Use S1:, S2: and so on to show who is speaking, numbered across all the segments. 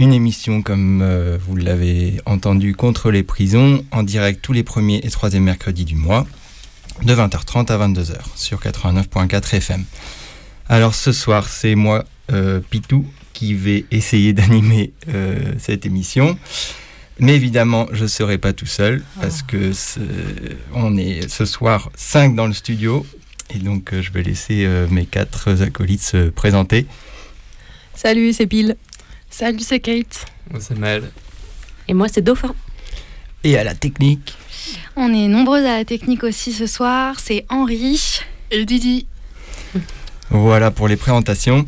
S1: une émission comme euh, vous l'avez entendu contre les prisons, en direct tous les premiers et troisièmes mercredis du mois, de 20h30 à 22h sur 89.4 FM. Alors ce soir, c'est moi, euh, Pitou, qui vais essayer d'animer euh, cette émission. Mais évidemment, je ne serai pas tout seul parce que on est ce soir 5 dans le studio et donc je vais laisser mes quatre acolytes se présenter.
S2: Salut, c'est Pile.
S3: Salut, c'est Kate.
S4: Moi, c'est Mel.
S5: Et moi, c'est Dauphin.
S1: Et à la technique.
S6: On est nombreuses à la technique aussi ce soir. C'est Henri.
S3: Et Didi.
S1: Voilà pour les présentations.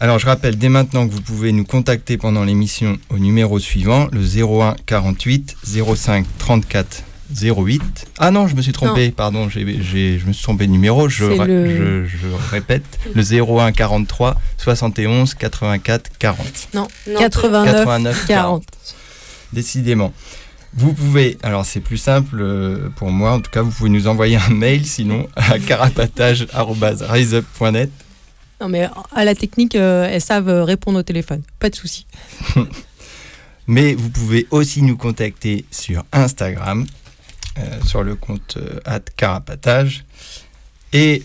S1: Alors je rappelle dès maintenant que vous pouvez nous contacter pendant l'émission au numéro suivant, le 01 48 05 34 08. Ah non, je me suis trompé, pardon, je me suis trompé de numéro, je, répète, le 01 43 71 84 40.
S2: Non, 89, 40.
S1: Décidément. Vous pouvez, alors c'est plus simple euh, pour moi, en tout cas, vous pouvez nous envoyer un mail sinon à carapatage.riseup.net.
S2: Non, mais à la technique, euh, elles savent répondre au téléphone, pas de souci.
S1: mais vous pouvez aussi nous contacter sur Instagram, euh, sur le compte carapatage. Et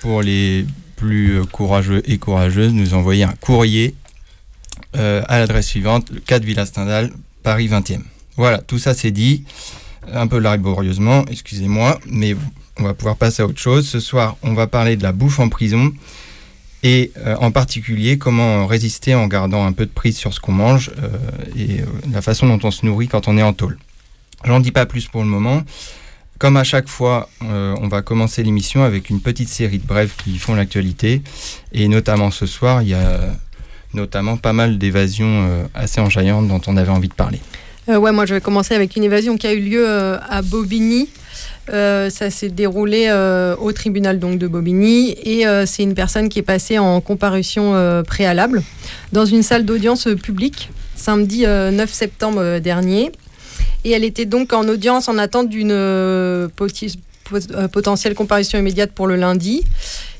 S1: pour les plus courageux et courageuses, nous envoyer un courrier à l'adresse suivante, le 4 Villa Stendhal, Paris 20e. Voilà, tout ça c'est dit, un peu laborieusement, excusez-moi, mais on va pouvoir passer à autre chose. Ce soir, on va parler de la bouffe en prison et euh, en particulier comment résister en gardant un peu de prise sur ce qu'on mange euh, et euh, la façon dont on se nourrit quand on est en tôle. J'en dis pas plus pour le moment. Comme à chaque fois, on va commencer l'émission avec une petite série de brèves qui font l'actualité. Et notamment ce soir, il y a notamment pas mal d'évasions assez enjaillantes dont on avait envie de parler.
S2: Euh, ouais, moi je vais commencer avec une évasion qui a eu lieu euh, à Bobigny. Euh, ça s'est déroulé au tribunal donc de Bobigny et c'est une personne qui est passée en comparution préalable dans une salle d'audience publique samedi 9 septembre dernier. Et elle était donc en audience en attente d'une potentielle comparution immédiate pour le lundi.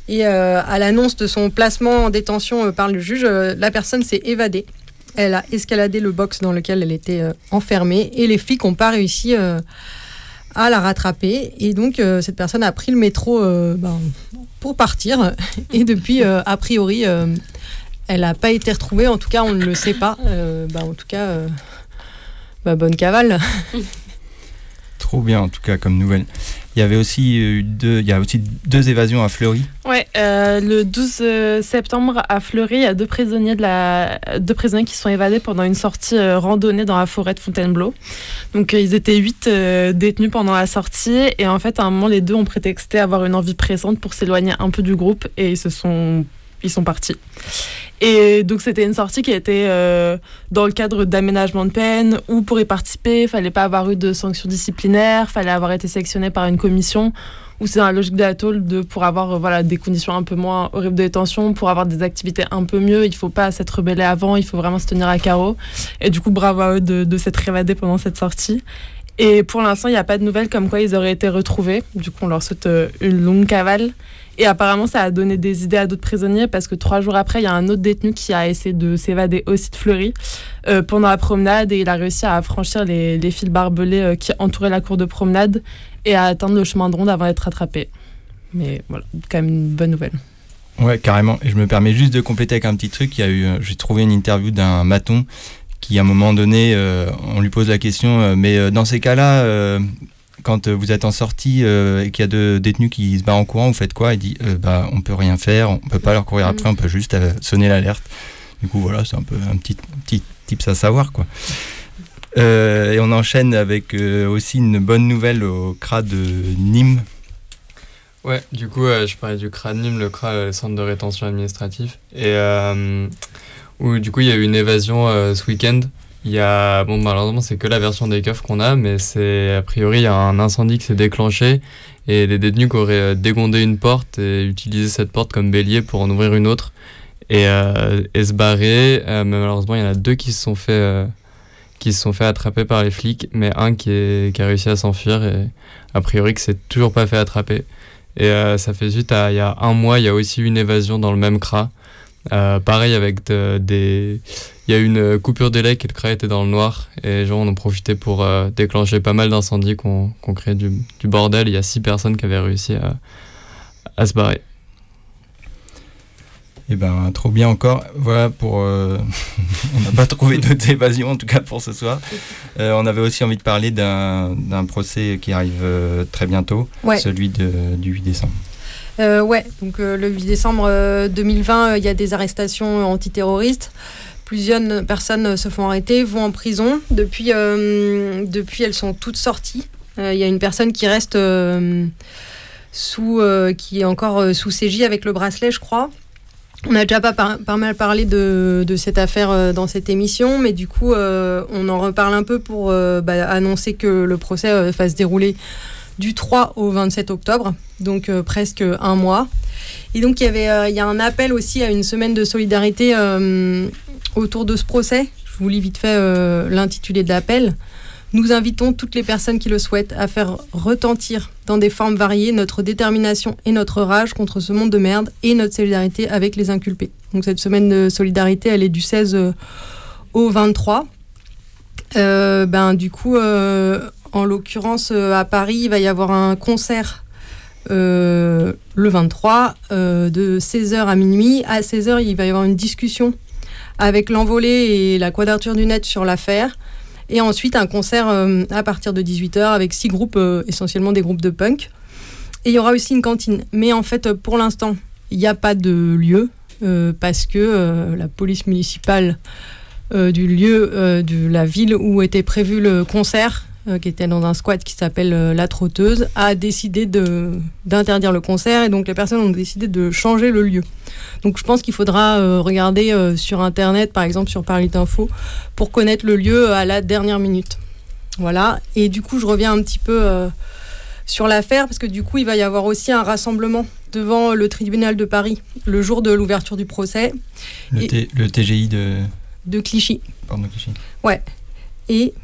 S2: Et à l'annonce de son placement en détention par le juge, la personne s'est évadée. Elle a escaladé le box dans lequel elle était euh, enfermée et les flics n'ont pas réussi euh, à la rattraper. Et donc, euh, cette personne a pris le métro ben, pour partir. Et depuis, a priori, elle n'a pas été retrouvée. En tout cas, on ne le sait pas. Ben, en tout cas, ben, bonne cavale.
S1: Trop bien, en tout cas, comme nouvelle. Il y avait aussi euh, deux, il y a aussi deux évasions à Fleury.
S3: Ouais, euh, le 12 euh, septembre à Fleury, il y a deux prisonniers, de la, deux prisonniers qui sont évadés pendant une sortie randonnée dans la forêt de Fontainebleau. Donc ils étaient huit détenus pendant la sortie et en fait à un moment les deux ont prétexté avoir une envie pressante pour s'éloigner un peu du groupe et ils se sont ils sont partis. Et donc c'était une sortie qui était euh, dans le cadre d'aménagement de peine où pour y participer, il fallait pas avoir eu de sanctions disciplinaires, fallait avoir été sélectionné par une commission où c'est dans la logique tôle de pour avoir euh, voilà des conditions un peu moins horribles de détention, pour avoir des activités un peu mieux, il faut pas s'être rebellé avant, il faut vraiment se tenir à carreau. Et du coup bravo à eux de, de s'être évadés pendant cette sortie. Et pour l'instant, il n'y a pas de nouvelles comme quoi ils auraient été retrouvés. Du coup, on leur souhaite euh, une longue cavale. Et apparemment, ça a donné des idées à d'autres prisonniers parce que trois jours après, il y a un autre détenu qui a essayé de s'évader aussi de Fleury euh, pendant la promenade et il a réussi à franchir les, fils barbelés euh, qui entouraient la cour de promenade et à atteindre le chemin de ronde avant d'être rattrapé. Mais voilà, quand même une bonne nouvelle.
S1: Ouais, carrément. Et je me permets juste de compléter avec un petit truc. Il y a eu, j'ai trouvé une interview d'un maton qui à un moment donné, on lui pose la question, mais dans ces cas-là, quand vous êtes en sortie et qu'il y a deux détenus qui se barrent en courant, vous faites quoi? Il dit, bah, on peut rien faire, on peut pas leur courir après, on peut juste sonner l'alerte. Du coup, voilà, c'est un peu un petit, petit tips à savoir, quoi. et on enchaîne avec aussi une bonne nouvelle au CRA de Nîmes.
S4: Ouais, du coup, je parlais du CRA de Nîmes, le CRA, le centre de rétention administratif. Et où du coup, il y a eu une évasion ce week-end. Il y a, bon, malheureusement, c'est que la version des keufs qu'on a, mais c'est, a priori, il y a un incendie qui s'est déclenché et les détenus qui auraient dégondé une porte et utilisé cette porte comme bélier pour en ouvrir une autre et, et se barrer. mais malheureusement, il y en a deux qui se sont fait, qui se sont fait attraper par les flics, mais un qui, est, qui a réussi à s'enfuir et a priori que c'est toujours pas fait attraper. Et ça fait suite à il y a un mois, il y a aussi une évasion dans le même CRA. Euh, pareil avec des... Il y a eu une coupure d'électricité et le CRA était dans le noir et les gens en ont profité pour euh, déclencher pas mal d'incendies qu'on qu crée du, du, bordel. Il y a six personnes qui avaient réussi à, à se barrer.
S1: Eh ben trop bien encore. Voilà pour. Euh, on n'a pas trouvé d'autres évasions en tout cas pour ce soir. Euh, on avait aussi envie de parler d'un procès qui arrive euh, très bientôt,
S2: ouais.
S1: celui de, du 8 décembre.
S2: Euh, ouais, donc le 8 décembre 2020, il y a des arrestations antiterroristes. Plusieurs personnes se font arrêter, vont en prison. Depuis, depuis elles sont toutes sorties. Il y a une personne qui reste sous, qui est encore sous CJ avec le bracelet, je crois. On a déjà pas, pas, mal parlé de, de, cette affaire euh, dans cette émission, mais du coup, euh, on en reparle un peu pour euh, bah, annoncer que le procès euh, va se dérouler du 3 au 27 octobre, donc euh, presque un mois. Et donc, il y, avait, il y a un appel aussi à une semaine de solidarité autour de ce procès. Je vous lis vite fait l'intitulé de l'appel. Nous invitons toutes les personnes qui le souhaitent à faire retentir dans des formes variées notre détermination et notre rage contre ce monde de merde et notre solidarité avec les inculpés. Donc cette semaine de solidarité, elle est du 16 au 23. Euh, ben, du coup, euh, en l'occurrence, euh, à Paris, il va y avoir un concert euh, le 23 euh, de 16h à minuit. À 16h, il va y avoir une discussion avec l'envolée et la quadrature du net sur l'affaire. Et ensuite, un concert à partir de 18h avec six groupes, essentiellement des groupes de punk. Et il y aura aussi une cantine. Mais en fait, pour l'instant, il n'y a pas de lieu parce que la police municipale du lieu de la ville où était prévu le concert, qui était dans un squat qui s'appelle La Trotteuse, a décidé d'interdire le concert et donc les personnes ont décidé de changer le lieu. Donc je pense qu'il faudra euh, regarder euh, sur internet, par exemple sur Paris Info, pour connaître le lieu à la dernière minute. Voilà. Et du coup, je reviens un petit peu euh, sur l'affaire parce que du coup, il va y avoir aussi un rassemblement devant le tribunal de Paris le jour de l'ouverture du procès.
S1: Le, et, le TGI de
S2: de Clichy.
S1: Pardon, Clichy.
S2: Ouais. Et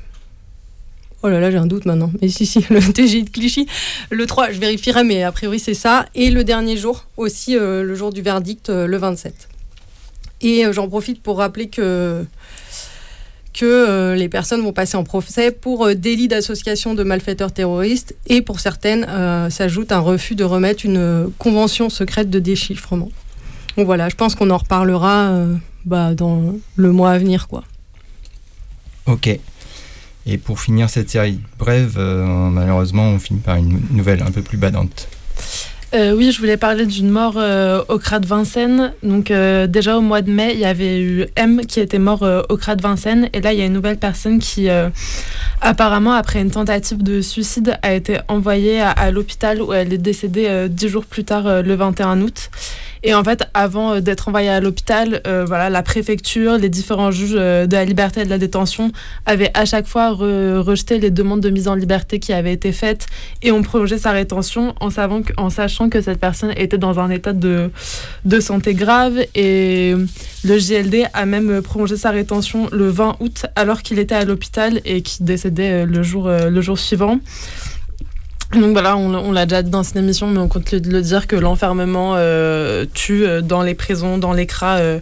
S2: Oh là là, j'ai un doute maintenant. Mais si, si, le TGI de Clichy. Le 3, je vérifierai, mais a priori, c'est ça. Et le dernier jour, aussi, euh, le jour du verdict, euh, le 27. Et euh, j'en profite pour rappeler que, que euh, les personnes vont passer en procès pour délit d'association de malfaiteurs terroristes. Et pour certaines, s'ajoute un refus de remettre une convention secrète de déchiffrement. Donc voilà, je pense qu'on en reparlera bah, dans le mois à venir. quoi.
S1: Ok. Et pour finir cette série brève, euh, malheureusement, on finit par une nouvelle un peu plus badante.
S3: Euh, oui, je voulais parler d'une mort euh, au CRA de Vincennes. Donc déjà au mois de mai, il y avait eu M qui était mort au CRA de Vincennes. Et là, il y a une nouvelle personne qui, apparemment, après une tentative de suicide, a été envoyée à, à l'hôpital où elle est décédée dix jours plus tard, le 21 août. Et en fait, avant euh, d'être envoyée à l'hôpital, euh, voilà, la préfecture, les différents juges euh, de la liberté et de la détention avaient à chaque fois re rejeté les demandes de mise en liberté qui avaient été faites et ont prolongé sa rétention en sachant que cette personne était dans un état de, de santé grave. Et le JLD a même prolongé sa rétention le 20 août alors qu'il était à l'hôpital et qui décédait le jour, le jour suivant. Donc voilà, on, l'a déjà dit dans cette émission, mais on compte le, le dire que l'enfermement euh, tue dans les prisons, dans les cras, euh,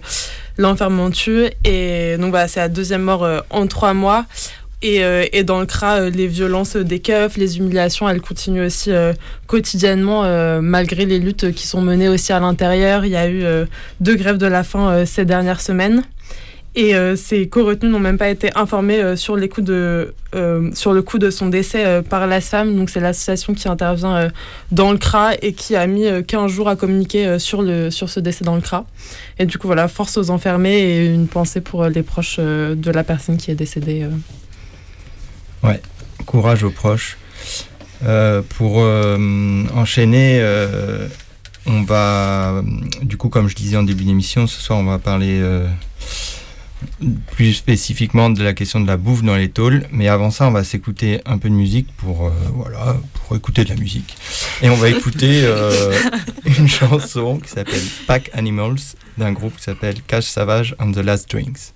S3: l'enfermement tue. Et donc voilà, c'est la deuxième mort euh, en trois mois. Et, euh, dans le CRA, euh, les violences des keufs, les humiliations, elles continuent aussi euh, quotidiennement, euh, malgré les luttes qui sont menées aussi à l'intérieur. Il y a eu euh, deux grèves de la faim euh, ces dernières semaines. Et euh, ces co-retenus n'ont même pas été informés euh, sur, euh, sur le coup de son décès par l'ASFAM. Donc c'est l'association qui intervient dans le CRA et qui a mis 15 jours à communiquer sur, le, sur ce décès dans le CRA. Et du coup, voilà, force aux enfermés et une pensée pour les proches de la personne qui est décédée.
S7: Ouais, courage aux proches. pour enchaîner, on va, du coup, comme je disais en début d'émission, ce soir, on va parler plus spécifiquement de la question de la bouffe dans les tôles. Mais avant ça, on va s'écouter un peu de musique pour, euh, voilà, pour écouter de la musique. Et on va écouter euh, une chanson qui s'appelle Pack Animals d'un groupe qui s'appelle Cash Savage and the Last Drinks.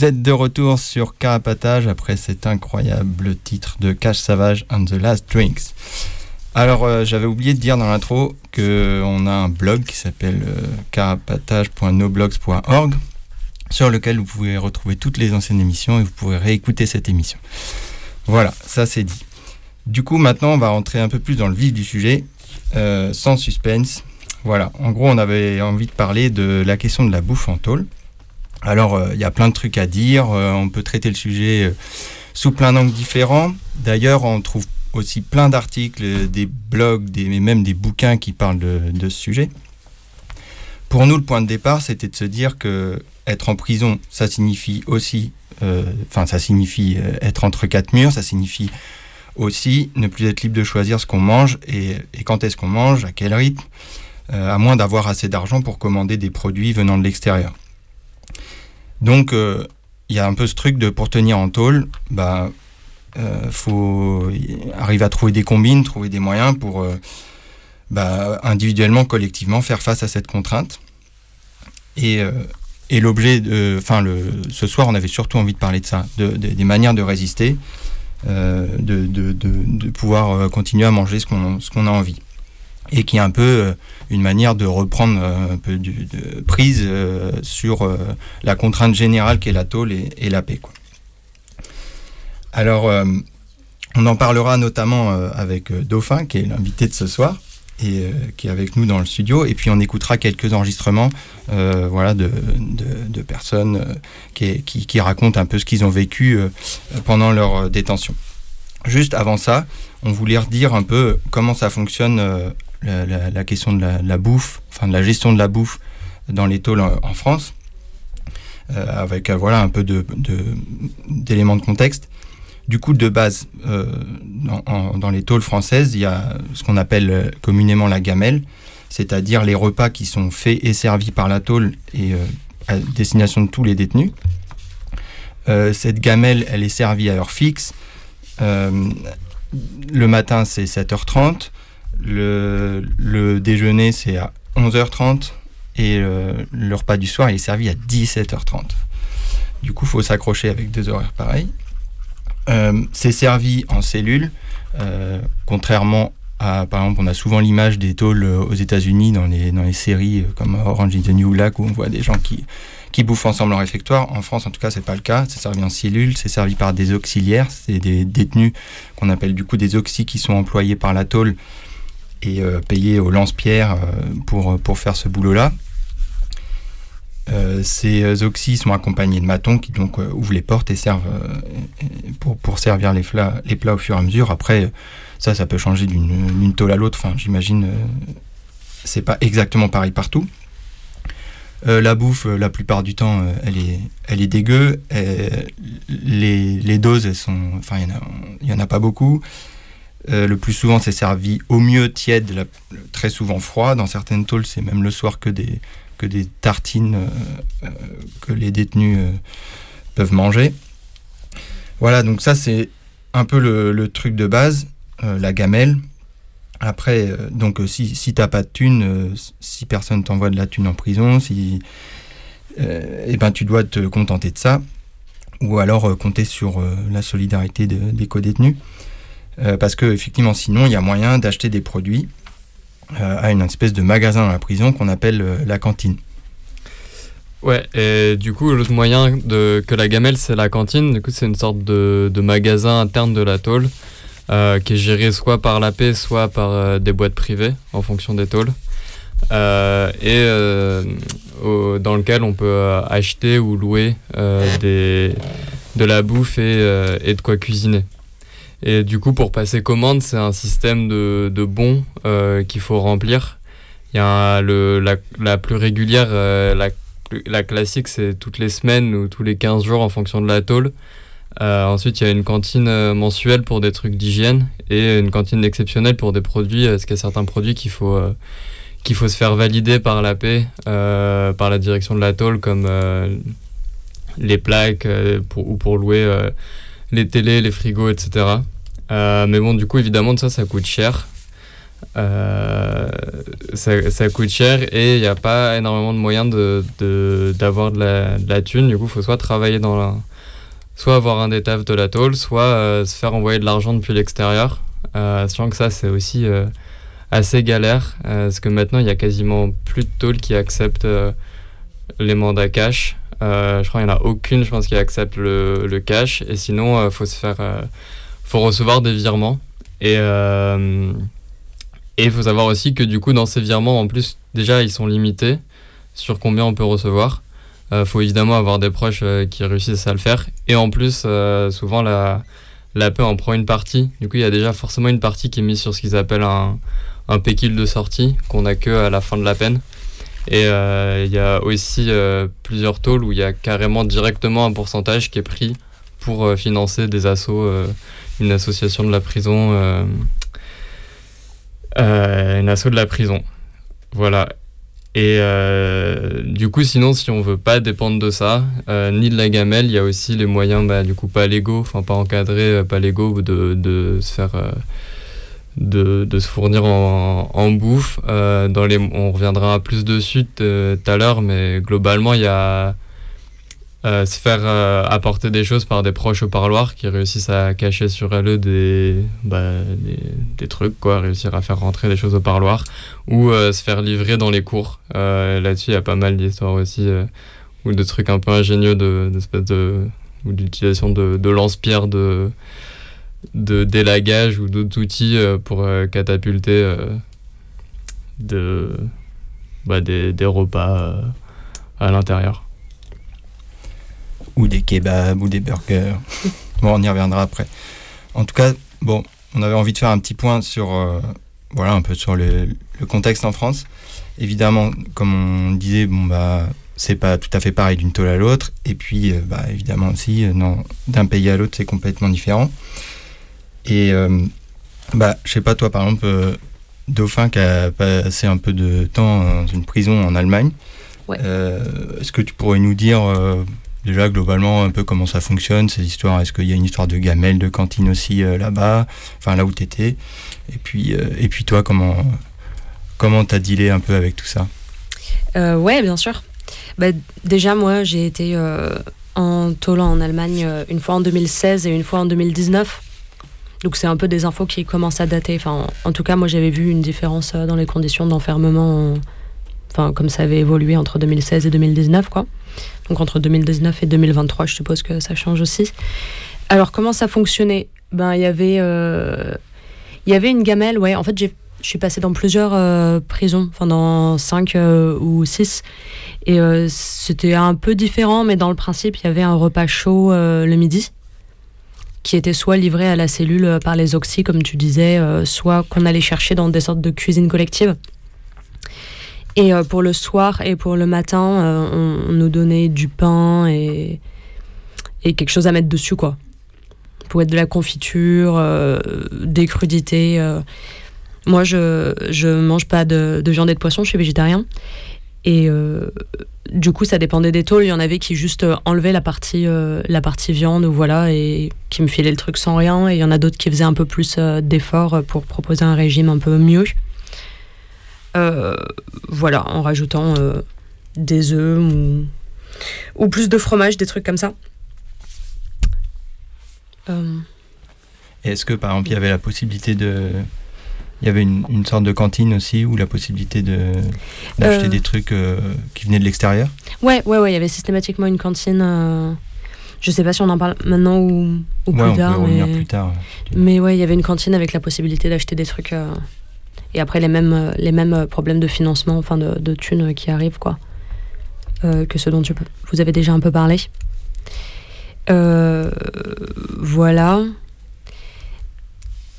S7: Vous êtes de retour sur Carapatage après cet incroyable titre de Cash Savage and the Last Drinks. Alors, euh, j'avais oublié de dire dans l'intro qu'on a un blog qui s'appelle euh, carapatage.noblogs.org sur lequel vous pouvez retrouver toutes les anciennes émissions et vous pourrez réécouter cette émission. Voilà, ça c'est dit.
S1: Du coup, maintenant, on va rentrer un peu plus dans le vif du sujet, euh, sans suspense. Voilà, en gros, on avait envie de parler de la question de la bouffe en tôle. Alors, euh, il y a plein de trucs à dire, euh, on peut traiter le sujet euh, sous plein d'angles différents. D'ailleurs, on trouve aussi plein d'articles, des blogs, des, mais même des bouquins qui parlent de, ce sujet. Pour nous, le point de départ, c'était de se dire que être en prison, ça signifie aussi, ça signifie être entre quatre murs, ça signifie aussi ne plus être libre de choisir ce qu'on mange et, quand est-ce qu'on mange, à quel rythme, à moins d'avoir assez d'argent pour commander des produits venant de l'extérieur. Donc, euh, il y a un peu ce truc de pour tenir en tôle, bah, euh, faut arriver à trouver des combines, trouver des moyens pour euh, bah, individuellement, collectivement, faire face à cette contrainte. Et, euh, et l'objet, de- enfin, ce soir, on avait surtout envie de parler de ça, de, de- des manières de résister, euh, de, pouvoir euh, continuer à manger ce qu'on a envie. Et qui est un peu euh, une manière de reprendre euh, un peu de prise euh, sur la contrainte générale qu'est la tôle et, la paix. Alors, on en parlera notamment avec Dauphin, qui est l'invité de ce soir et qui est avec nous dans le studio. Et puis on écoutera quelques enregistrements voilà, de, personnes qui, qui- racontent un peu ce qu'ils ont vécu pendant leur détention. Juste avant ça, on voulait redire un peu comment ça fonctionne la, question de la, bouffe, enfin de la gestion de la bouffe dans les tôles en, France, euh, avec euh, voilà un peu d'éléments de, contexte. Du coup, de base, euh, dans, les tôles françaises, il y a ce qu'on appelle communément la gamelle, c'est-à-dire les repas qui sont faits et servis par la tôle et à destination de tous les détenus. Cette gamelle, elle est servie à heure fixe. Le matin, c'est 7h30. Le, déjeuner, c'est à 11h30. Et euh, le repas du soir, il est servi à 17h30. Du coup, il faut s'accrocher avec deux horaires pareils. Euh, c'est servi en cellule, euh, contrairement à, par exemple, on a souvent l'image des tôles aux États-Unis dans les, séries comme Orange is the New Black où on voit des gens qui, qui bouffent ensemble en réfectoire. En France, en tout cas, c'est pas le cas. C'est servi en cellule, c'est servi par des auxiliaires, c'est des détenus qu'on appelle du coup des oxy qui sont employés par la tôle et euh, payés au lance-pierre euh, pour, pour faire ce boulot-là. Euh, ces oxys sont accompagnés de matons qui donc ouvrent les portes et servent pour, pour servir les, fla- les plats au fur et à mesure. Après, ça, ça peut changer d'une tôle à l'autre. Enfin, j'imagine, c'est pas exactement pareil partout. La bouffe, la plupart du temps, elle est, elle est dégueu. Les, les doses, sont, enfin, il y en en a pas beaucoup. Euh, le plus souvent, c'est servi au mieux tiède, très souvent froid. Dans certaines tôles, c'est même le soir que des, tartines euh, euh, que les détenus peuvent manger. Voilà, donc ça, c'est un peu le, truc de base, la gamelle. Après, donc si, si t'as pas de thune, si personne t'envoie de la thune en prison, eh ben, tu dois te contenter de ça. Ou alors compter sur la solidarité de- des co-détenus. Euh, parce que effectivement, sinon, il y a moyen d'acheter des produits euh, à une espèce de magasin dans la prison qu'on appelle euh, la cantine.
S4: Ouais, et du coup, l'autre moyen que la gamelle, c'est la cantine. Du coup, c'est une sorte de, magasin interne de la tôle qui est géré soit par la paix, soit par des boîtes privées en fonction des tôles. Et dans lequel on peut acheter ou louer de la bouffe et de quoi cuisiner. Et du coup, pour passer commande, c'est un système de, de bons euh, qu'il faut remplir. Il y a le, la, la plus régulière, euh, la la classique, c'est toutes les semaines ou tous les 15 jours en fonction de la tôle. Euh, ensuite, il y a une cantine euh, mensuelle pour des trucs d'hygiène et une cantine exceptionnelle pour des produits, parce qu'il y a certains produits qu'il faut, euh, qu'il faut se faire valider par la paix, euh, par la direction de la tôle, comme les plaques pour, ou pour louer les télés, les frigos, etc. Euh, mais bon, du coup, évidemment, de ça, ça coûte cher. Euh, ça, ça coûte cher et il n'y a pas énormément de moyens de, de- d'avoir de, la, de la thune. Du coup, il faut soit travailler dans la. soit avoir un des tafs de la tôle, soit euh, se faire envoyer de l'argent depuis l'extérieur. Euh, sachant que ça, c'est aussi euh, assez galère euh, parce que maintenant, il y a quasiment plus de tôles qui acceptent euh, les mandats cash. Euh, je crois qu'il n'y en a aucune, je pense, qui accepte le, cash. Et sinon, il faut se euh, faut recevoir des virements. Et euh, et il faut savoir aussi que du coup, dans ces virements, en plus, déjà, ils sont limités sur combien on peut recevoir. Il faut évidemment avoir des proches qui réussissent à le faire. Et en plus, souvent, la, la paix en prend une partie. Du coup, il y a déjà forcément une partie qui est mise sur ce qu'ils appellent un, un de sortie qu'on a que à la fin de la peine. Et euh, il y a aussi euh, plusieurs tôles où il y a carrément directement un pourcentage qui est pris pour euh, financer des assos, une association de la prison, une asso de la prison. Voilà. Et du coup, sinon, si on veut pas dépendre de ça, ni de la gamelle, il y a aussi les moyens, bah, du coup, pas légaux, enfin pas encadrés, pas légaux, de, de se faire de, se fournir en, bouffe. Euh, dans les, on reviendra plus dessus tout à l'heure, mais globalement, il y a euh, se faire euh, apporter des choses par des proches au parloir qui réussissent à cacher sur eux des, bah, des, des, trucs, quoi, réussir à faire rentrer des choses au parloir, ou se faire livrer dans les cours. Là-dessus, il y a pas mal d'histoires aussi, ou de trucs un peu ingénieux de, de, ou d'utilisation de, de lance-pierre de de délagage ou d'autres outils euh, pour euh, catapulter euh, de, bah, des, des, repas à l'intérieur.
S1: Ou des kebabs ou des burgers. bon, on y reviendra après. En tout cas, bon, on avait envie de faire un petit point sur, voilà, un peu sur le, le, contexte en France. Évidemment, comme on disait, bon, bah, c'est pas tout à fait pareil d'une tôle à l'autre. Et puis, bah, évidemment aussi, d'un pays à l'autre, c'est complètement différent. Et euh, bah, je sais pas, toi par exemple, euh, Dauphin qui a passé un peu de temps dans une prison en Allemagne. Euh, est-ce que tu pourrais nous dire déjà globalement un peu comment ça fonctionne, ces histoires? Est-ce qu'il y a une histoire de gamelle, de cantine aussi là-bas? Enfin là où tu étais et puis, et puis toi, comment comment t'as dealé un peu avec tout ça?
S5: Ouais, bien sûr. Bah, déjà, moi, j'ai été en Tolan en Allemagne une fois en 2016 et une fois en 2019. Donc c'est un peu des infos qui commencent à dater. Enfin, en, tout cas, moi j'avais vu une différence euh, dans les conditions d'enfermement, enfin comme ça avait évolué entre 2016 et 2019, quoi. Donc entre 2019 et 2023, je suppose que ça change aussi. Alors comment ça fonctionnait? Ben il y avait, euh, y avait une gamelle. Ouais, en fait j'ai je suis passée dans plusieurs euh, prisons, enfin dans 5 ou 6. Et c'était un peu différent, mais dans le principe, il y avait un repas chaud le midi qui était soit livré à la cellule euh, par les oxy, comme tu disais, euh, soit qu'on allait chercher dans des sortes de cuisine collective. Et euh, pour le soir et pour le matin, on, nous donnait du pain et, et quelque chose à mettre dessus, quoi. Pour être de la confiture, des crudités. Moi, je ne mange pas de, de, viande et de poisson, je suis végétarien. Et du coup, ça dépendait des tôles. Il y en avait qui juste euh, enlevaient la partie, euh, la partie viande, voilà, et qui me filaient le truc sans rien. Et il y en a d'autres qui faisaient un peu plus d'efforts pour proposer un régime un peu mieux. voilà, en rajoutant des œufs ou, ou, plus de fromage, des trucs comme ça.
S1: Est-ce que par exemple il y avait la possibilité de il y avait une, sorte de cantine aussi ou la possibilité de d'acheter euh. des trucs euh, qui venaient de l'extérieur
S5: Ouais, ouais, ouais. Il y avait systématiquement une cantine. Euh, je sais pas si on en parle maintenant ou, ou plus, tard, mais...
S1: plus tard.
S5: Mais ouais, il y avait une cantine avec la possibilité d'acheter des trucs. Et après, les mêmes, les mêmes problèmes de financement, enfin de, de thunes qui arrivent, quoi. que ce dont tu, vous avez déjà un peu parlé. voilà.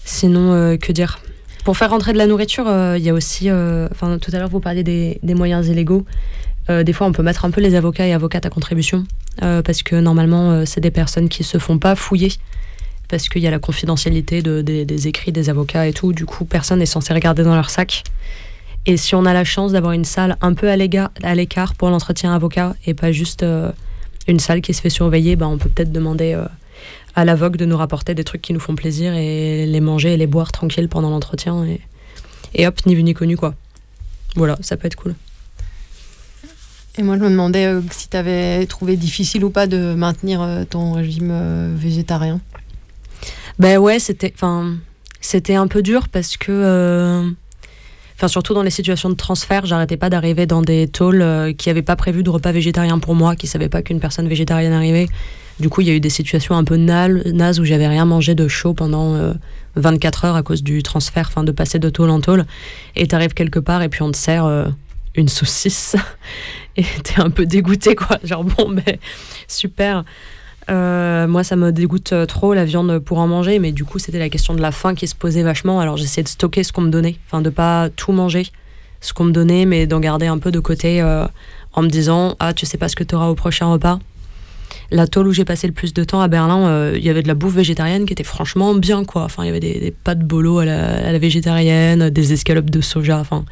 S5: Sinon, que dire? Pour faire rentrer de la nourriture, euh, il y a aussi, euh, enfin tout à l'heure vous parliez des, moyens illégaux. Euh, des fois, on peut mettre un peu les avocats et avocates à contribution parce que normalement, c'est des personnes qui se font pas fouiller parce qu'il y a la confidentialité de, des, écrits des avocats et tout. Du coup, personne n'est censé regarder dans leur sac. Et si on a la chance d'avoir une salle un peu à l'écart pour l'entretien avocat et pas juste une salle qui se fait surveiller, ben, on peut peut-être demander à la vogue de nous rapporter des trucs qui nous font plaisir et les manger et les boire tranquille pendant l'entretien. Et, et hop, ni vu ni connu, quoi. Voilà, ça peut être cool.
S2: Et moi, je me demandais euh, si tu avais trouvé difficile ou pas de maintenir euh, ton régime euh, végétarien.
S5: Ben ouais, c'était, enfin, c'était un peu dur parce que, Enfin, surtout dans les situations de transfert, j'arrêtais pas d'arriver dans des euh, qui n'avaient pas prévu de repas végétarien pour moi, qui savaient pas qu'une personne végétarienne arrivait. Du coup, il y a eu des situations un peu nazes où j'avais rien mangé de chaud pendant 24 heures à cause du transfert, enfin de passer de tôle en tôle. Et t'arrives quelque part et puis on te sert une saucisse et t'es un peu dégoûté quoi. Genre bon, mais super. Euh, moi, ça me dégoûte euh, trop la viande pour en manger, mais du coup, c'était la question de la faim qui se posait vachement. Alors, j'essayais de stocker ce qu'on me donnait, enfin, de pas tout manger, ce qu'on me donnait, mais d'en garder un peu de côté euh, en me disant Ah, tu sais pas ce que tu auras au prochain repas? La tôle où j'ai passé le plus de temps à Berlin, euh, il y avait de la bouffe végétarienne qui était franchement bien, quoi. Enfin, il y avait des, pâtes bolo à la, végétarienne, des escalopes de soja. Enfin,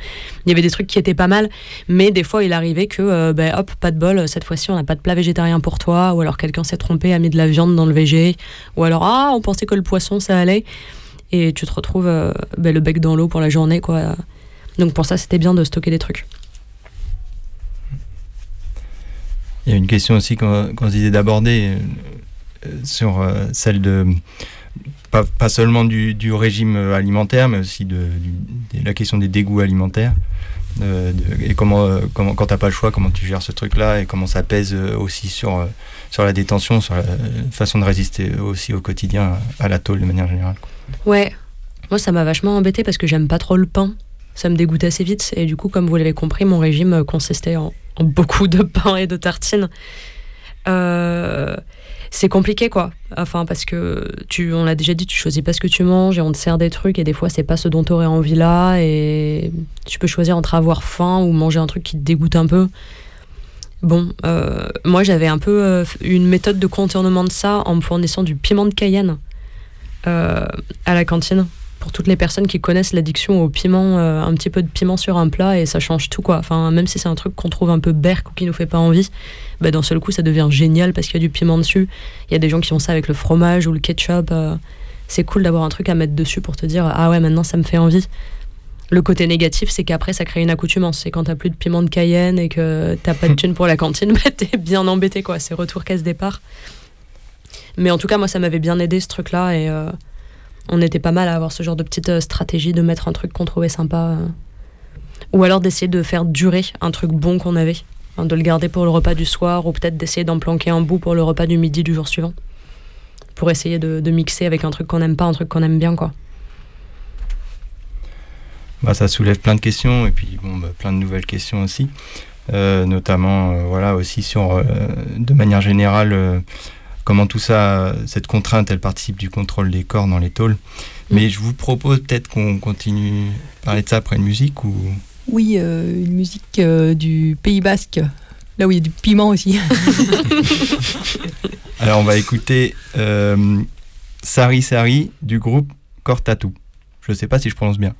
S5: il y avait des trucs qui étaient pas mal. Mais des fois, il arrivait que, euh, ben, hop, pas de bol, cette fois-ci, on n'a pas de plat végétarien pour toi. Ou alors quelqu'un s'est trompé, a mis de la viande dans le végé. Ou alors, ah, on pensait que le poisson, ça allait. Et tu te retrouves euh, ben, le bec dans l'eau pour la journée, quoi. Donc pour ça, c'était bien de stocker des trucs.
S1: Il y a une question aussi qu'on qu disait d'aborder euh, sur euh, celle de pas, seulement du, régime alimentaire, mais aussi de, la question des dégoûts alimentaires. Euh, et comment, comment quand t'as pas le choix, comment tu gères ce truc-là et comment ça pèse aussi sur, sur la détention, sur la façon de résister aussi au quotidien à la tôle de manière générale.
S5: Ouais, moi ça m'a vachement embêté parce que j'aime pas trop le pain. Ça me dégoûte assez vite et du coup, comme vous l'avez compris, mon régime consistait en beaucoup de pain et de tartines. Euh, c'est compliqué quoi. Enfin parce que tu, on l'a déjà dit, tu choisis pas ce que tu manges et on te sert des trucs et des fois c'est pas ce dont tu aurais envie là et tu peux choisir entre avoir faim ou manger un truc qui te dégoûte un peu. Bon, euh, moi j'avais un peu euh, une méthode de contournement de ça en me fournissant du piment de Cayenne à la cantine pour toutes les personnes qui connaissent l'addiction au piment, euh, un petit peu de piment sur un plat et ça change tout quoi. Enfin, même si c'est un truc qu'on trouve un peu berk ou qui nous fait pas envie, bah, d'un seul coup ça devient génial parce qu'il y a du piment dessus. Il y a des gens qui font ça avec le fromage ou le ketchup. Euh, c'est cool d'avoir un truc à mettre dessus pour te dire ah ouais maintenant ça me fait envie. Le côté négatif, c'est qu'après ça crée une accoutumance. C'est quand t'as plus de piment de Cayenne et que t'as pas de thune pour la cantine, bah, t'es bien embêté quoi. C'est retour caisse départ. Mais en tout cas moi ça m'avait bien aidé ce truc là et euh, on était pas mal à avoir ce genre de petite euh, stratégie de mettre un truc qu'on trouvait sympa. Euh. Ou alors d'essayer de faire durer un truc bon qu'on avait. de le garder pour le repas du soir ou peut-être d'essayer d'en planquer un bout pour le repas du midi du jour suivant. Pour essayer de, mixer avec un truc qu'on n'aime pas, un truc qu'on aime bien, quoi.
S1: Bah, ça soulève plein de questions et puis bon, bah, plein de nouvelles questions aussi. Euh, notamment voilà aussi sur de manière générale comment tout ça, cette contrainte, elle participe du contrôle des corps dans les tôles. Mm. Mais je vous propose peut-être qu'on continue à parler de ça après une musique ou...
S2: Oui, euh, une musique euh, du Pays Basque, là où il y a du piment aussi.
S1: Alors on va écouter euh, Sari Sari du groupe Cortatou. Je ne sais pas si je prononce bien.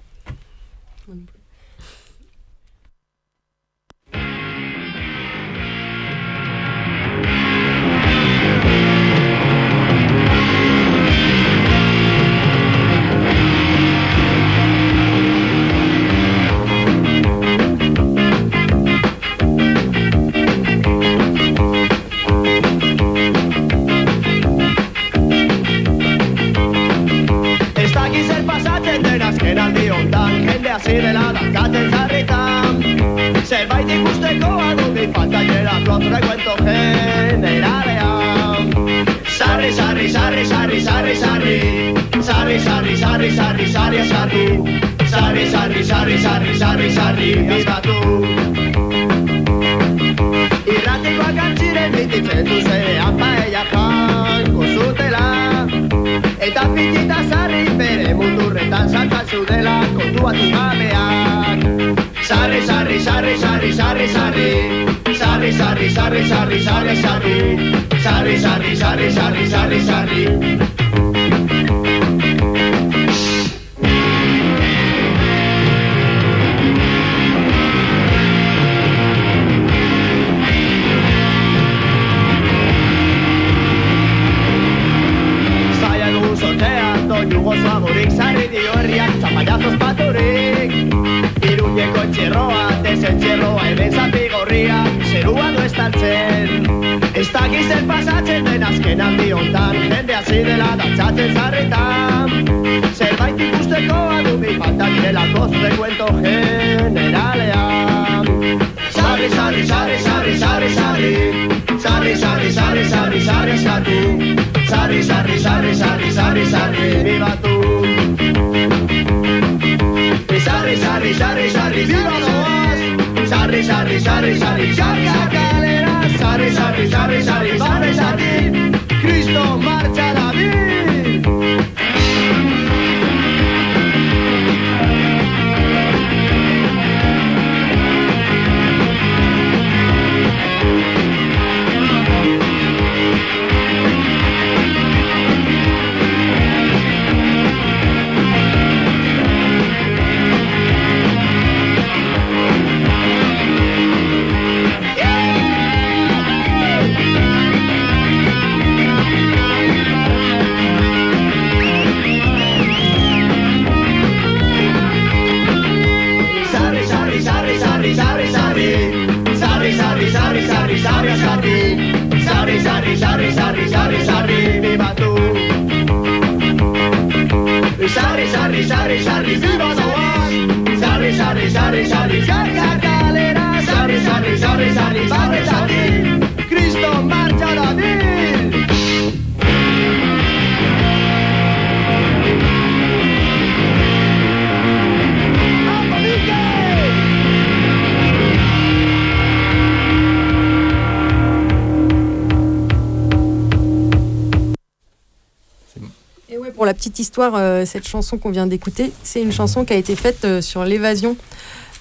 S2: La petite histoire, euh, cette chanson qu'on vient d'écouter, c'est une chanson qui a été faite euh, sur l'évasion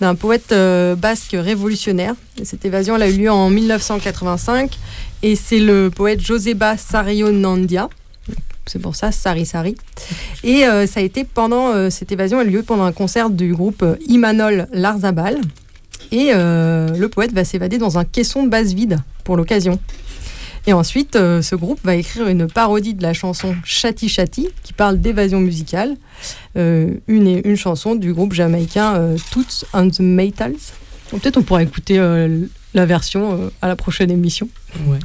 S2: d'un poète euh, basque révolutionnaire. Et cette évasion, elle a eu lieu en 1985 et c'est le poète Joseba Sarionandia. C'est pour ça, Sari Sari. Et ça a été pendant cette évasion, a eu lieu pendant un concert du groupe Imanol Larzabal. Et le poète va s'évader dans un caisson de base vide pour l'occasion. Et ensuite, euh, ce groupe va écrire une parodie de la chanson Chati Chati, qui parle d'évasion musicale, euh, une, une chanson du groupe jamaïcain euh, Toots and the. Donc, Peut-être on pourra écouter la version à la prochaine émission.
S1: Ouais.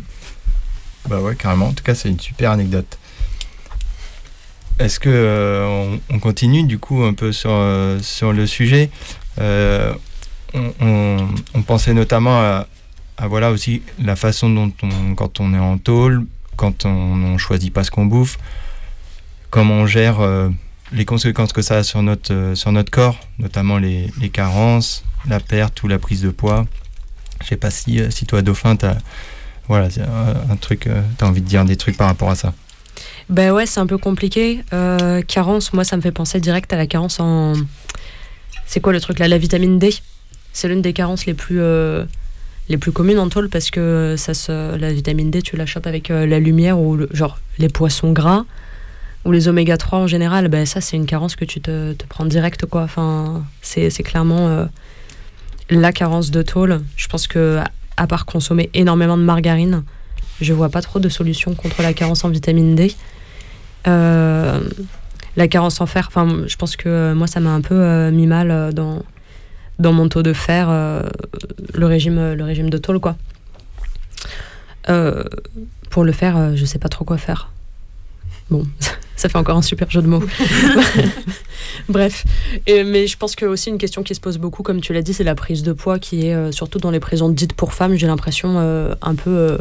S1: Bah ouais, carrément. En tout cas, c'est une super anecdote. Est-ce que on, on continue du coup un peu sur, sur le sujet? On pensait notamment à, à, voilà aussi la façon dont on, quand on est en tôle, quand on, on choisit pas ce qu'on bouffe, comment on gère euh, les conséquences que ça a sur notre, euh, sur notre corps, notamment les, les carences, la perte ou la prise de poids. Je sais pas si, euh, si toi, Dauphin, tu as voilà, un, truc, euh, t'as envie de dire des trucs par rapport à ça.
S5: Ben ouais, c'est un peu compliqué. Carence, moi, ça me fait penser direct à la carence en. C'est quoi le truc là La vitamine D? C'est l'une des carences les plus, les plus communes en tôle parce que ça se, la vitamine D, tu la chopes avec euh, la lumière ou genre les poissons gras ou les oméga 3 en général. Ben ça, c'est une carence que tu te, prends direct quoi. Enfin, c'est clairement euh, la carence de tôle. Je pense que à part consommer énormément de margarine, je vois pas trop de solution contre la carence en vitamine D. Euh, la carence en fer, je pense que euh, moi, ça m'a un peu euh, mis mal euh, dans, dans mon taux de fer, euh, le, régime, euh, le régime de tôle, quoi. Euh, pour le faire, je sais pas trop quoi faire. Bon, ça fait encore un super jeu de mots. Bref, Et- mais je pense que aussi une question qui se pose beaucoup, comme tu l'as dit, c'est la prise de poids qui est euh, surtout dans les prisons dites pour femmes. J'ai l'impression euh, un peu euh,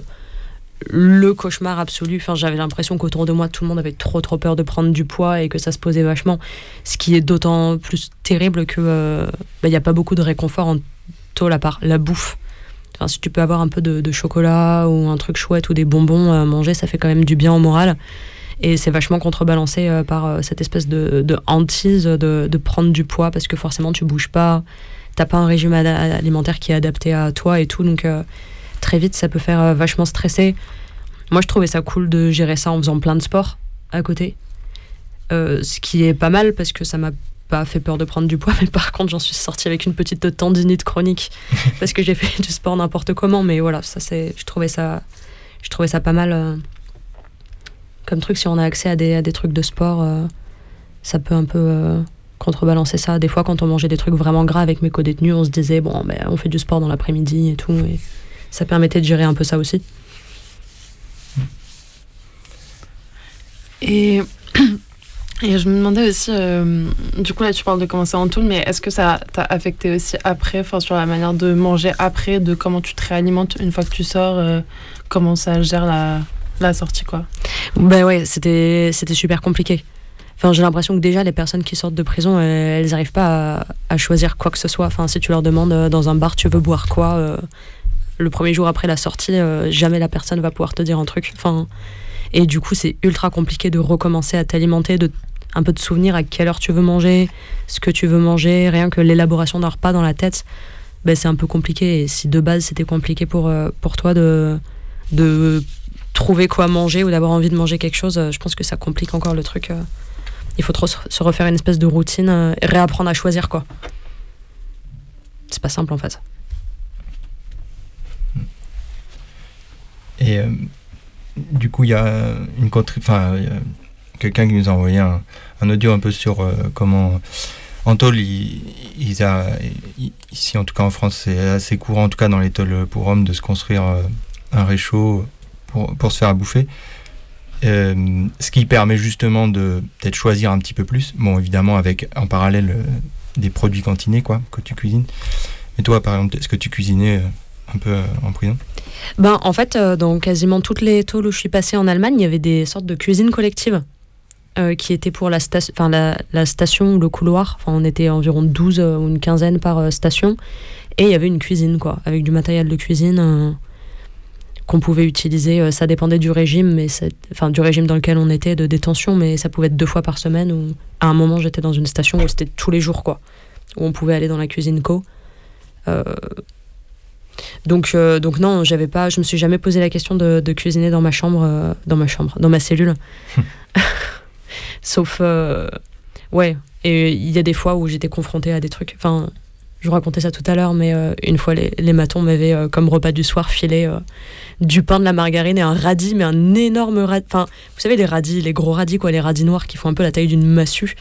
S5: le cauchemar absolu. Enfin, j'avais l'impression qu'autour de moi, tout le monde avait trop trop peur de prendre du poids et que ça se posait vachement. Ce qui est d'autant plus terrible que euh, bah, il n'y a pas beaucoup de réconfort en tôle à part la bouffe. Enfin, si tu peux avoir un peu de, chocolat ou un truc chouette ou des bonbons à manger, ça fait quand même du bien au moral. Et c'est vachement contrebalancé euh, par euh, cette espèce de, de hantise de, de prendre du poids parce que forcément tu bouges pas, t'as pas un régime alimentaire qui est adapté à toi et tout. Donc euh, très vite, ça peut faire euh, vachement stresser. Moi, je trouvais ça cool de gérer ça en faisant plein de sports à côté. Euh, ce qui est pas mal parce que ça m'a pas fait peur de prendre du poids, mais par contre, j'en suis sortie avec une petite tendinite chronique parce que j'ai fait du sport n'importe comment. Mais voilà, ça c'est, je trouvais ça, je trouvais ça pas mal euh, comme truc. Si on a accès à des, à des trucs de sport, euh, ça peut un peu contrebalancer ça. Des fois, quand on mangeait des trucs vraiment gras avec mes co-détenus, on se disait bon, ben, on fait du sport dans l'après-midi et tout, et ça permettait de gérer un peu ça aussi.
S3: Et, et je me demandais aussi, euh, du coup là tu parles de commencer en tôle, mais est-ce que ça t'a affecté aussi après, sur la manière de manger après, de comment tu te réalimentes une fois que tu sors, euh, comment ça gère la, la sortie, quoi?
S5: Ben ouais, c'était super compliqué. Enfin, j'ai l'impression que déjà, les personnes qui sortent de prison, elles n'arrivent pas à, choisir quoi que ce soit. Enfin, si tu leur demandes euh, dans un bar, tu veux boire quoi euh, le premier jour après la sortie, euh, jamais la personne va pouvoir te dire un truc. Enfin, et du coup, c'est ultra compliqué de recommencer à t'alimenter, de un peu de souvenir à quelle heure tu veux manger, ce que tu veux manger, rien que l'élaboration d'un repas dans la tête, ben, c'est un peu compliqué. Et si de base c'était compliqué pour, euh, pour toi de, de trouver quoi manger ou d'avoir envie de manger quelque chose, euh, je pense que ça complique encore le truc. euh. Il faut trop se refaire une espèce de routine réapprendre à choisir quoi. C'est pas simple en fait.
S1: Et du coup, il y a une quelqu'un qui nous a envoyé un, audio un peu sur euh, comment en tôle, ici en tout cas en France, c'est assez courant, en tout cas dans les tôles pour hommes, de se construire euh, un réchaud pour, pour se faire à bouffer. Euh, ce qui permet justement de peut-être choisir un petit peu plus. Bon, évidemment, avec en parallèle des produits cantinés, quoi, que tu cuisines. Mais toi, par exemple, est-ce que tu cuisinais un peu euh, en prison
S5: Ben, en fait, euh, dans quasiment toutes les tôles où je suis passée en Allemagne, il y avait des sortes de cuisines collectives euh, qui étaient pour la, station ou le couloir. On était environ 12 euh, ou une quinzaine par station. Et il y avait une cuisine, quoi, avec du matériel de cuisine qu'on pouvait utiliser. Ça dépendait du régime, mais enfin, du régime dans lequel on était, de détention, mais ça pouvait être deux fois par semaine. Ou à un moment, j'étais dans une station où c'était tous les jours, quoi, où on pouvait aller dans la cuisine co. Donc, euh, donc non, j'avais pas, je me suis jamais posé la question de, de cuisiner dans ma chambre, euh, dans ma chambre, dans ma cellule. Sauf, euh, ouais. Et il y a des fois où j'étais confrontée à des trucs. Enfin, je vous racontais ça tout à l'heure, mais une fois les, les matons m'avaient comme repas du soir filé du pain, de la margarine et un radis, mais un énorme radis. Enfin, vous savez les radis, les gros radis quoi, les radis noirs qui font un peu la taille d'une massue.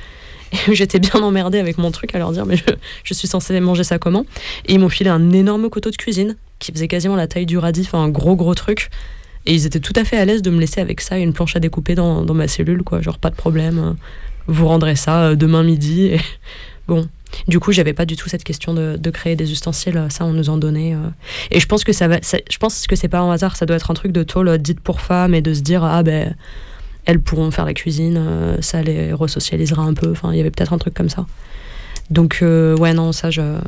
S5: Et j'étais bien emmerdée avec mon truc à leur dire mais je, suis censée manger ça comment Et ils m'ont filé un énorme couteau de cuisine qui faisait quasiment la taille du radis, un gros gros truc. Et ils étaient tout à fait à l'aise de me laisser avec ça, une planche à découper dans, ma cellule, quoi. Genre, pas de problème, vous rendrez ça euh, demain midi. Et bon, du coup, j'avais pas du tout cette question de, créer des ustensiles, ça, on nous en donnait. euh. Et je pense que ça va, ça- je pense que c'est pas un hasard, ça doit être un truc de tôle euh, dite pour femmes et de se dire, ah ben, elles pourront faire la cuisine, euh, ça les resocialisera un peu. Enfin, il y avait peut-être un truc comme ça. Donc, euh, ouais, non, ça, je,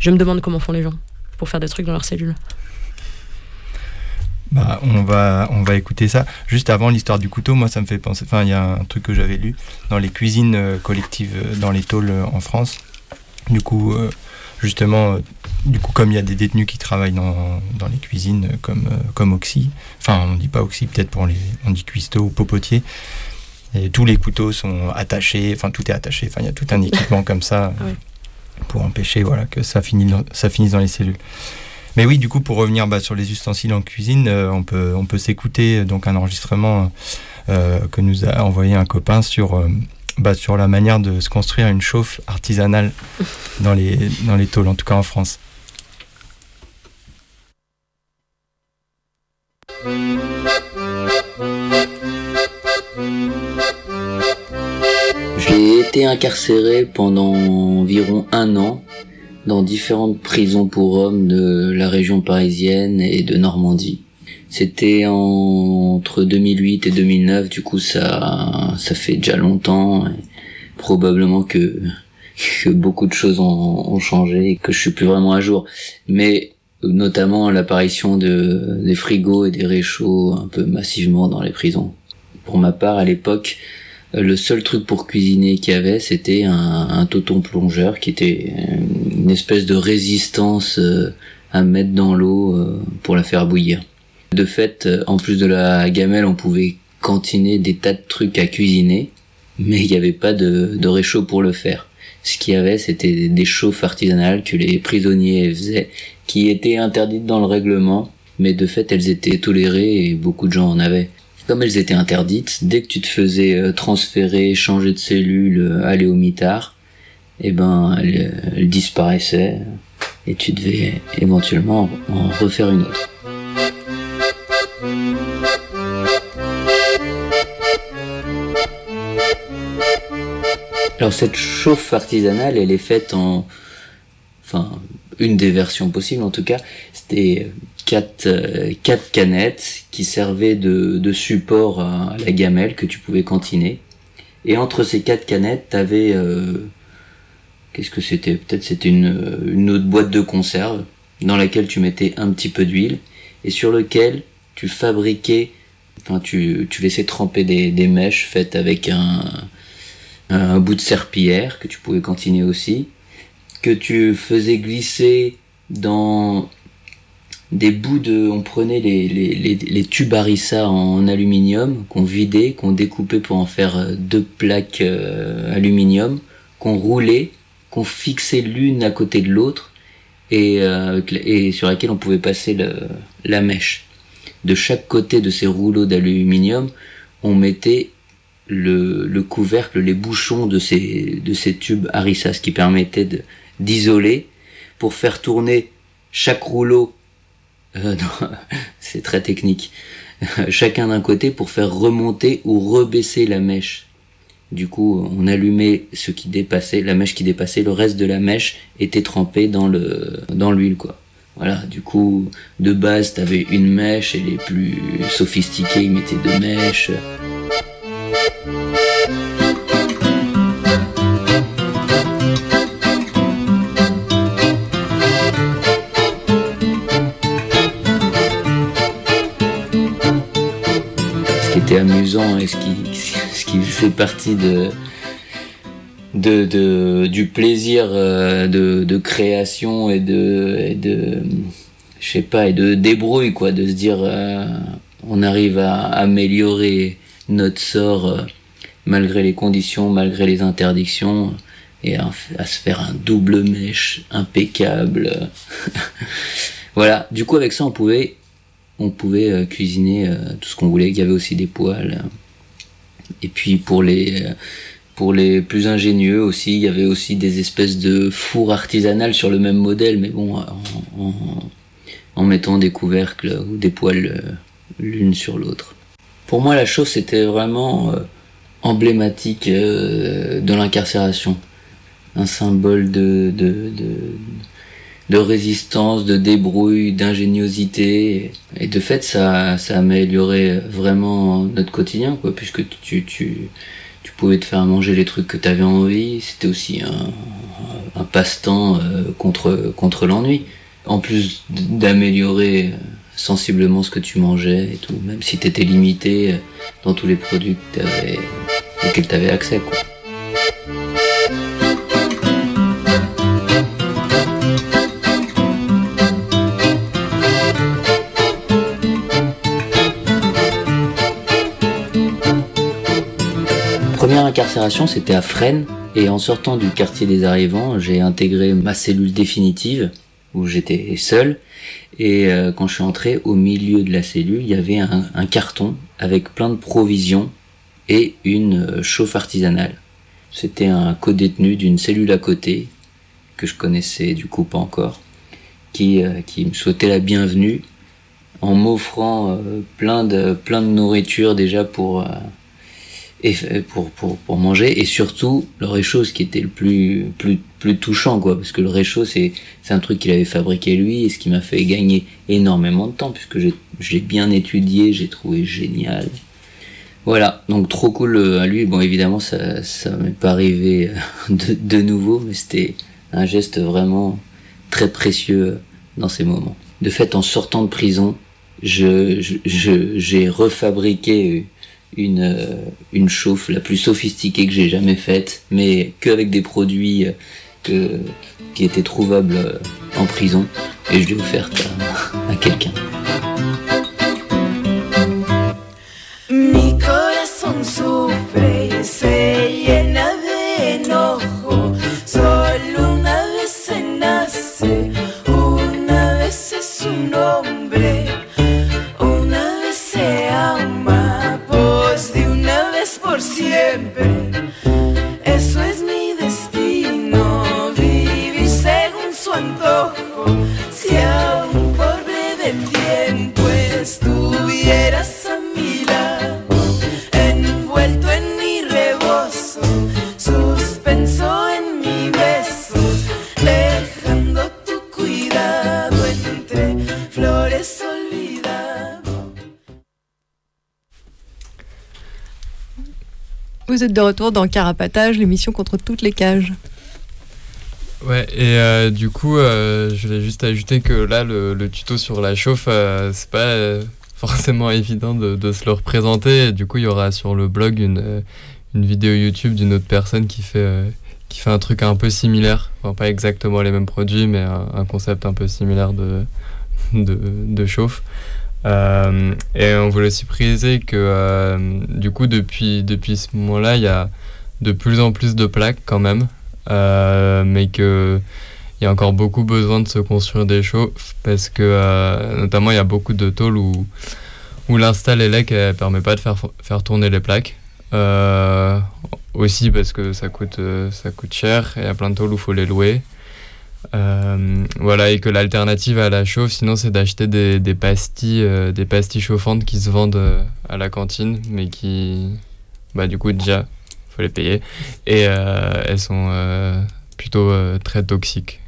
S5: je me demande comment font les gens pour faire des trucs dans leur cellule.
S1: Bah, on va, on va écouter ça. Juste avant l'histoire du couteau, moi, ça me fait penser. Enfin, il y a un truc que j'avais lu dans les cuisines euh, collectives dans les tôles en France. Du coup, justement, euh, du coup, comme il y a des détenus qui travaillent dans, dans les cuisines, euh, comme, euh, comme Oxy, enfin, on dit pas Oxy, peut-être pour les. On dit cuistot ou popotier. Et tous les couteaux sont attachés, enfin, tout est attaché. Enfin, il y a tout un équipement comme ça
S5: Ouais.
S1: pour empêcher voilà, que ça, finisse dans- ça finisse dans les cellules. Mais oui, du coup, pour revenir bah, sur les ustensiles en cuisine, euh, on peut, on peut s'écouter donc un enregistrement euh, que nous a envoyé un copain sur, euh, bah, sur la manière de se construire une chauffe artisanale dans les, dans les tôles, en tout cas en France.
S8: J'ai été incarcéré pendant environ un an dans différentes prisons pour hommes de la région parisienne et de Normandie. C'était en- entre 2008 et 2009, du coup ça, ça fait déjà longtemps. probablement que, que beaucoup de choses ont, ont changé et que je suis plus vraiment à jour. Mais notamment l'apparition de, des frigos et des réchauds un peu massivement dans les prisons. Pour ma part, à l'époque, le seul truc pour cuisiner qu'il y avait, c'était un, un toton plongeur qui était une espèce de résistance euh, à mettre dans l'eau euh, pour la faire bouillir. De fait, euh, en plus de la gamelle, on pouvait cantiner des tas de trucs à cuisiner, mais il n'y avait pas de, réchaud pour le faire. Ce qu'il y avait, c'était des chauffes artisanales que les prisonniers faisaient, qui étaient interdites dans le règlement, mais de fait, elles étaient tolérées et beaucoup de gens en avaient. Comme elles étaient interdites, dès que tu te faisais euh, transférer, changer de cellule, euh, aller au mitard, eh ben, elles, elles disparaissaient et tu devais éventuellement en refaire une autre. Alors cette chauffe artisanale, elle est faite en, enfin une des versions possibles en tout cas, c'était quatre, euh, quatre canettes qui servaient de, support à, la gamelle que tu pouvais cantiner. Et entre ces quatre canettes, t'avais euh, qu'est-ce que c'était? Peut-être c'était une, autre boîte de conserve dans laquelle tu mettais un petit peu d'huile et sur lequel tu fabriquais, enfin tu, laissais tremper des mèches faites avec un, un bout de serpillière que tu pouvais cantiner aussi, que tu faisais glisser dans des bouts de, on prenait les, les tubes harissa en aluminium qu'on vidait, qu'on découpait pour en faire euh, deux plaques euh, aluminium, qu'on roulait, qu'on fixait l'une à côté de l'autre et, euh, et sur laquelle on pouvait passer le, la mèche. De chaque côté de ces rouleaux d'aluminium, on mettait le, le, couvercle, les bouchons de ces, de ces tubes harissa, ce qui permettait d'isoler pour faire tourner chaque rouleau euh, c'est très technique. Chacun d'un côté pour faire remonter ou rebaisser la mèche. Du coup, on allumait ce qui dépassait, la mèche qui dépassait, le reste de la mèche était trempé dans le dans l'huile quoi. Voilà, du coup, de base, t'avais une mèche et les plus sophistiqués, ils mettaient deux mèches. Amusant et ce qui, ce qui fait partie de, du plaisir euh, de, création et de, et de je sais pas et de débrouille quoi de se dire euh, on arrive à améliorer notre sort euh, malgré les conditions malgré les interdictions et à, se faire un double mèche impeccable voilà du coup avec ça on pouvait on pouvait euh, cuisiner euh, tout ce qu'on voulait. Il y avait aussi des poêles. Et puis pour les pour les plus ingénieux aussi, il y avait aussi des espèces de fours artisanales sur le même modèle, mais bon, en, mettant des couvercles ou des poêles l'une sur l'autre. Pour moi, la chose c'était vraiment emblématique de l'incarcération, un symbole de, de, de, de résistance, de débrouille, d'ingéniosité. Et de fait, ça, ça améliorait vraiment notre quotidien, quoi, puisque tu, tu, tu pouvais te faire manger les trucs que tu avais envie. C'était aussi un, un passe-temps euh, contre, contre l'ennui. En plus d'améliorer sensiblement ce que tu mangeais et tout, même si tu étais limité dans tous les produits auxquels tu avais accès, première incarcération, c'était à Fresnes. Et en sortant du quartier des arrivants, j'ai intégré ma cellule définitive, où j'étais seul. Et euh, quand je suis entré, au milieu de la cellule, il y avait un, un carton avec plein de provisions et une euh, chauffe artisanale. C'était un co-détenu d'une cellule à côté, que je connaissais du coup pas encore, qui, euh, qui me souhaitait la bienvenue en m'offrant plein de plein de nourriture déjà pour et pour, pour, pour manger et surtout le réchaud ce qui était le plus plus plus touchant quoi parce que le réchaud c'est c'est un truc qu'il avait fabriqué lui et ce qui m'a fait gagner énormément de temps puisque j'ai j'ai bien étudié j'ai trouvé génial. Voilà donc trop cool euh, à lui. Bon évidemment ça ça m'est pas arrivé euh, de, de nouveau mais c'était un geste vraiment très précieux euh, dans ces moments. De fait en sortant de prison je je j'ai refabriqué une, euh, une chauffe la plus sophistiquée que j'ai jamais faite, mais qu'avec des produits euh, qui étaient trouvables euh, en prison, et je l'ai offerte à quelqu'un.
S9: De
S2: retour dans Carapatage, l'émission contre toutes les cages.
S4: Ouais, et euh, du coup, euh, je voulais juste ajouter que là, le, tuto sur la chauffe, euh, c'est pas euh, forcément évident de, se le représenter. Du coup, il y aura sur le blog une, une vidéo YouTube d'une autre personne qui fait, qui fait un truc un peu similaire. Enfin, pas exactement les mêmes produits, mais un, un concept un peu similaire de, de, de chauffe. Euh, et on voulait aussi préciser que euh, du coup, depuis, depuis ce moment-là, il y a de plus en plus de plaques quand même. Euh, mais que il y a encore beaucoup besoin de se construire des chauffes parce que notamment il y a beaucoup de tôles où, où l'install élec ne permet pas de faire, faire tourner les plaques. Aussi parce que ça coûte, ça coûte cher et il y a plein de tôles où il faut les louer. Euh, voilà, et que l'alternative à la chauffe, sinon, c'est d'acheter des, des pastilles, euh, des pastilles chauffantes qui se vendent euh, à la cantine, mais qui, bah, du coup, déjà, faut les payer. Et elles sont plutôt très toxiques.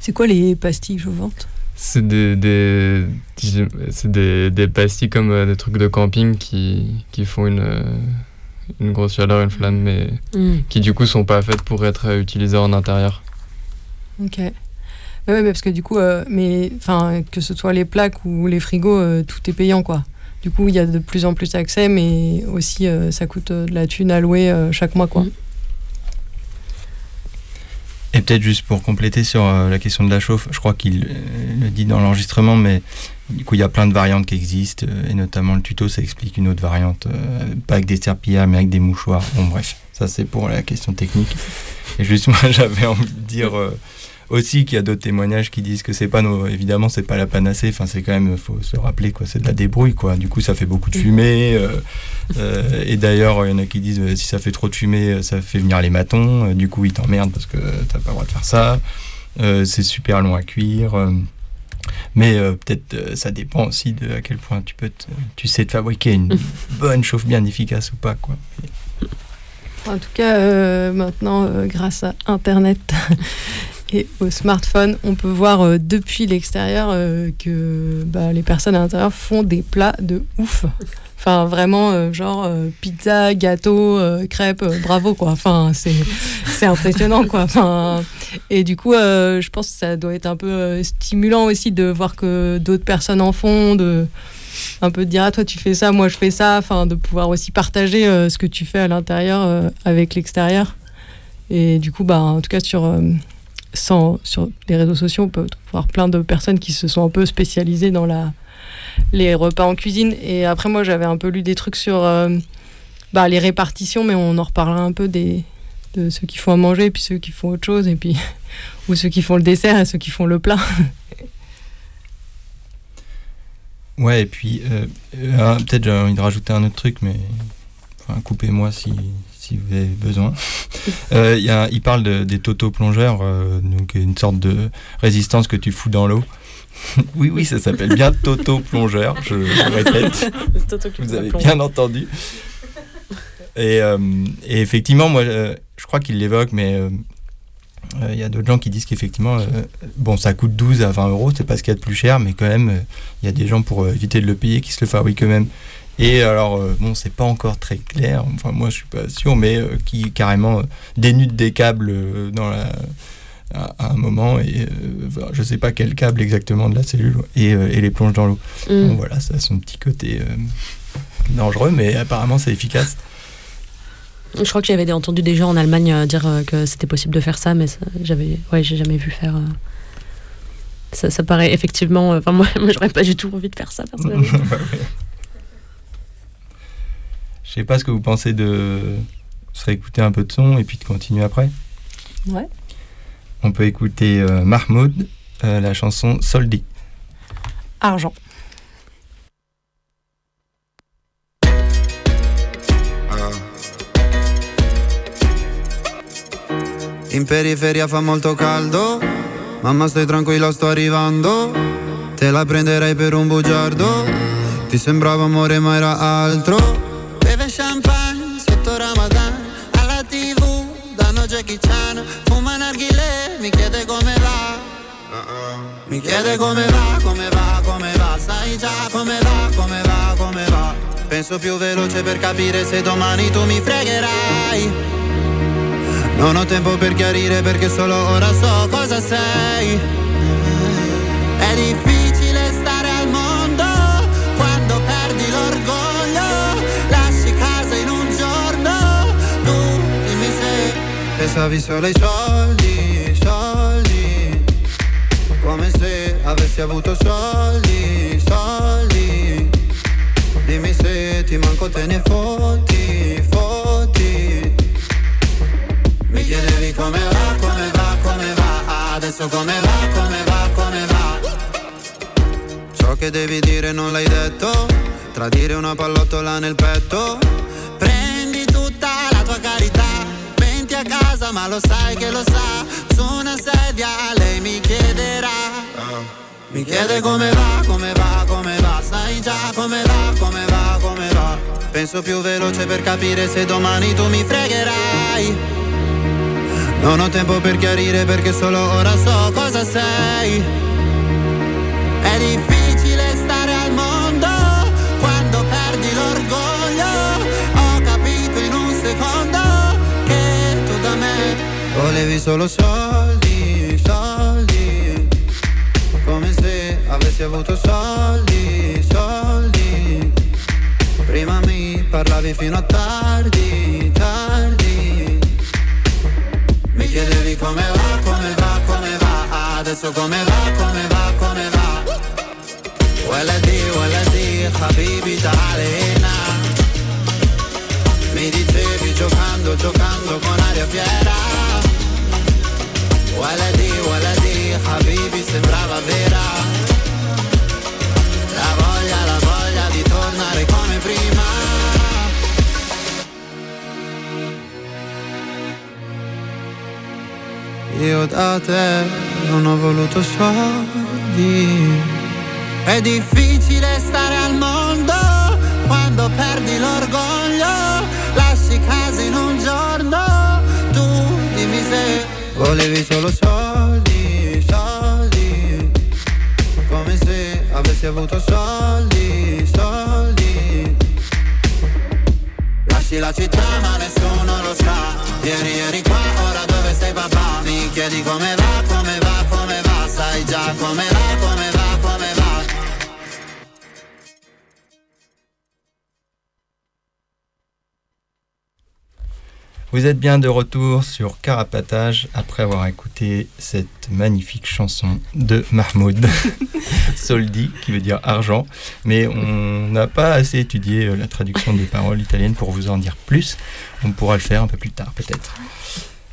S2: C'est quoi les pastilles chauffantes?
S4: C'est des, des, des, des pastilles comme des trucs de camping qui, qui font une, une grosse chaleur, une flamme, mais
S2: Mm.
S4: qui du coup sont pas faites pour être euh, utilisées en intérieur.
S2: Ok. Mais parce que du coup, euh, mais enfin, que ce soit les plaques ou les frigos, euh, tout est payant quoi. Du coup, il y a de plus en plus d'accès, mais aussi euh, ça coûte euh, de la thune à louer euh, chaque mois quoi.
S1: Et peut-être juste pour compléter sur euh, la question de la chauffe, je crois qu'il euh, le dit dans l'enregistrement, mais du coup il y a plein de variantes qui existent, euh, et notamment le tuto, ça explique une autre variante, euh, pas avec des serpillères, mais avec des mouchoirs. Bon bref, ça c'est pour la question technique. Et juste moi j'avais envie de dire euh, aussi qu'il y a d'autres témoignages qui disent que c'est pas nos, évidemment c'est pas la panacée, enfin c'est quand même, faut se rappeler quoi, c'est de la débrouille quoi. Du coup ça fait beaucoup de fumée, euh, euh, et d'ailleurs il y en a qui disent si ça fait trop de fumée, ça fait venir les matons, du coup ils t'emmerdent parce que t'as pas le droit de faire ça. C'est super long à cuire. Mais euh, peut-être euh, ça dépend aussi de à quel point tu peux te- tu sais te fabriquer une bonne chauffe bien efficace ou pas quoi.
S2: En tout cas, euh, maintenant, grâce à Internet et au smartphone, on peut voir depuis l'extérieur que bah, les personnes à l'intérieur font des plats de ouf. Enfin, vraiment, euh, genre euh, pizza, gâteau, euh, crêpes, euh, bravo quoi. Enfin, c'est impressionnant quoi. Enfin, et du coup, je pense que ça doit être un peu stimulant aussi de voir que d'autres personnes en font, de un peu de dire ah toi tu fais ça moi je fais ça enfin de pouvoir aussi partager ce que tu fais à l'intérieur avec l'extérieur et du coup bah en tout cas sur sans, sur les réseaux sociaux on peut voir plein de personnes qui se sont un peu spécialisées dans la les repas en cuisine et après moi j'avais un peu lu des trucs sur euh, bah, les répartitions mais on en reparlera un peu des de ceux qui font à manger et puis ceux qui font autre chose et puis ou ceux qui font le dessert et ceux qui font le plat
S1: Ouais, et puis euh, euh, peut-être j'ai envie de rajouter un autre truc, mais enfin, coupez-moi si, si vous avez besoin. Euh, il y a- il parle de- des toto-plongeurs, euh, donc une sorte de résistance que tu fous dans l'eau. Oui, oui, ça s'appelle bien toto-plongeur, je, je répète.
S5: Toto
S1: vous avez bien entendu. Et, euh, et effectivement, moi, euh, je crois qu'il l'évoque, mais euh, euh, il y a d'autres gens qui disent qu'effectivement, bon, ça coûte 12 à 20 euros, c'est pas ce qu'il y a de plus cher, mais quand même, il y a des gens pour éviter de le payer qui se le fabriquent eux-mêmes. Et alors, bon, c'est pas encore très clair, enfin, moi je suis pas sûr, mais qui carrément dénudent des câbles dans la, à, à un moment, et euh, je sais pas quel câble exactement de la cellule, et, euh, et les plonge dans l'eau.
S5: Mm.
S1: Bon, voilà, ça a son petit côté euh, dangereux, mais apparemment c'est efficace.
S5: Je crois que j'avais entendu des gens en Allemagne euh, dire euh, que c'était possible de faire ça, mais j'avais, ouais, j'ai jamais vu faire. euh, Ça, ça paraît effectivement. euh, Enfin, moi, moi j'aurais pas du tout envie de faire ça personnellement.
S1: Je sais pas ce que vous pensez de se réécouter un peu de son et puis de continuer après.
S2: ouais
S1: On peut écouter euh, Mahmoud, euh, la chanson Soldi.
S2: argent.
S10: In periferia fa molto caldo, mamma stai tranquilla sto arrivando, te la prenderei per un bugiardo, ti sembrava amore ma era altro. Beve champagne sotto Ramadan, alla tv danno Jackie Chan, mi chiede come va. Mi chiede come va, come va, come va, sai già come va, come va, come va. Penso più veloce per capire se domani tu mi fregherai. Non ho tempo per chiarire perché solo ora so cosa sei. È difficile stare al mondo quando perdi l'orgoglio. Lasci casa in un giorno. Tu dimmi se pensavi solo ai soldi. Avessi avuto soldi, soldi. Dimmi se ti manco te ne fotti, fotti. Mi chiedevi come va, come va, come va. Adesso come va, come va, come va. Ciò che devi dire non l'hai detto. Tradire una pallottola nel petto. Prendi tutta la tua carità. Venti a casa, ma lo sai che lo sa. Su una sedia lei mi chiederà. Mi chiede come va, come va, come va, sai già come va, come va, come va. Penso più veloce per capire se domani tu mi fregherai. Non ho tempo per chiarire perché solo ora so cosa sei. È difficile stare al mondo quando perdi l'orgoglio. Ho capito in un secondo che tu da me volevi solo soldi, avessi avuto soldi, soldi. Prima mi parlavi fino a tardi, tardi. Mi chiedevi come va, come va, come va. Adesso come va, come va, come va. ولدي ولدي حبيبي تعالي هنا Mi dicevi giocando, giocando con aria fiera Waladi, waladi, habibi sembrava vera Prima. Io da te non ho voluto soldi. È difficile stare al mondo quando perdi l'orgoglio Lasci casa in un giorno Tu dimmi se volevi solo soldi, soldi. Come se avessi avuto soldi, Lasci la città ma nessuno lo sa. Ieri eri qua, ora dove stai papà? Mi chiedi come va, come va, come va? Sai già come va, come va,
S1: Vous êtes bien de retour sur Carapatage après avoir écouté cette magnifique chanson de Mahmoud Soldi, qui veut dire argent. Mais on n'a pas assez étudié euh, la traduction des paroles italiennes pour vous en dire plus. On pourra le faire un peu plus tard peut-être.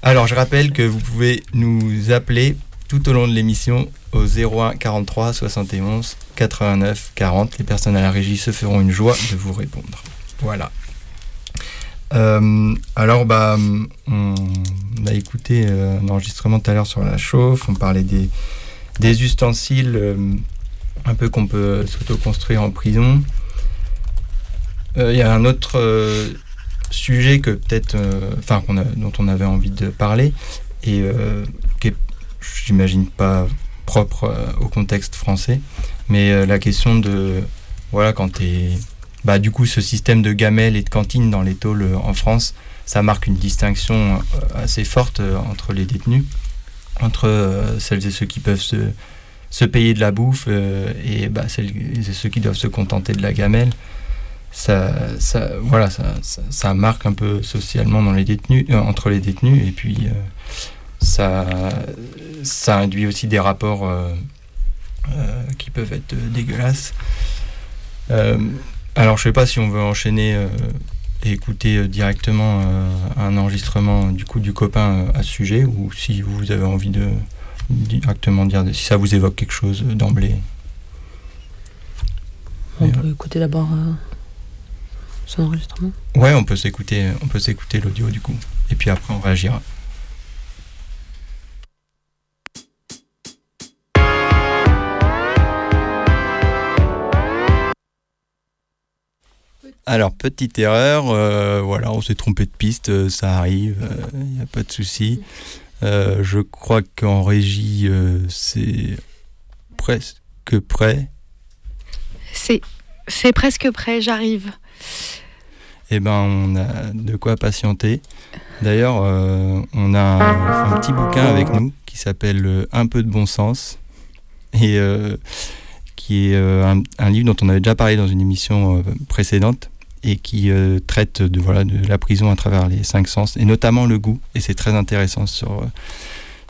S1: Alors je rappelle que vous pouvez nous appeler tout au long de l'émission au 01 43 71 89 40. Les personnes à la régie se feront une joie de vous répondre. Voilà. Euh, alors, bah, on a écouté euh, un enregistrement tout à l'heure sur la chauffe. On parlait des, ustensiles euh, un peu qu'on peut s'auto-construire en prison. Il y a un autre sujet que peut-être, enfin, dont on avait envie de parler et qui est, j'imagine, pas propre au contexte français, mais la question de, voilà, quand tu bah, du coup, ce système de gamelles et de cantines dans les tôles euh, en France, ça marque une distinction euh, assez forte euh, entre les détenus, entre celles et ceux qui peuvent se, payer de la bouffe et bah, celles et ceux qui doivent se contenter de la gamelle. Ça, voilà, ça, marque un peu socialement dans les détenus, entre les détenus et puis ça, induit aussi des rapports qui peuvent être dégueulasses. Euh, alors, je sais pas si on veut enchaîner euh, et écouter euh, directement euh, un enregistrement du coup du copain euh, à ce sujet, ou si vous avez envie de directement dire si ça vous évoque quelque chose euh, d'emblée.
S5: On peut écouter d'abord euh, son enregistrement?
S1: Ouais, on peut s'écouter, on peut s'écouter l'audio du coup, et puis après on réagira. Alors, petite erreur, euh, voilà, on s'est trompé de piste, euh, ça arrive, il n'y a pas de souci. Euh, je crois qu'en régie, euh, c'est presque prêt.
S6: C'est, c'est presque prêt, j'arrive.
S1: Eh ben, on a de quoi patienter. D'ailleurs, euh, on a un, un petit bouquin avec nous qui s'appelle euh, Un peu de bon sens et euh, qui est euh, un, un livre dont on avait déjà parlé dans une émission euh, précédente et qui euh, traite de, voilà, de la prison à travers les cinq sens et notamment le goût. Et c'est très intéressant sur, euh,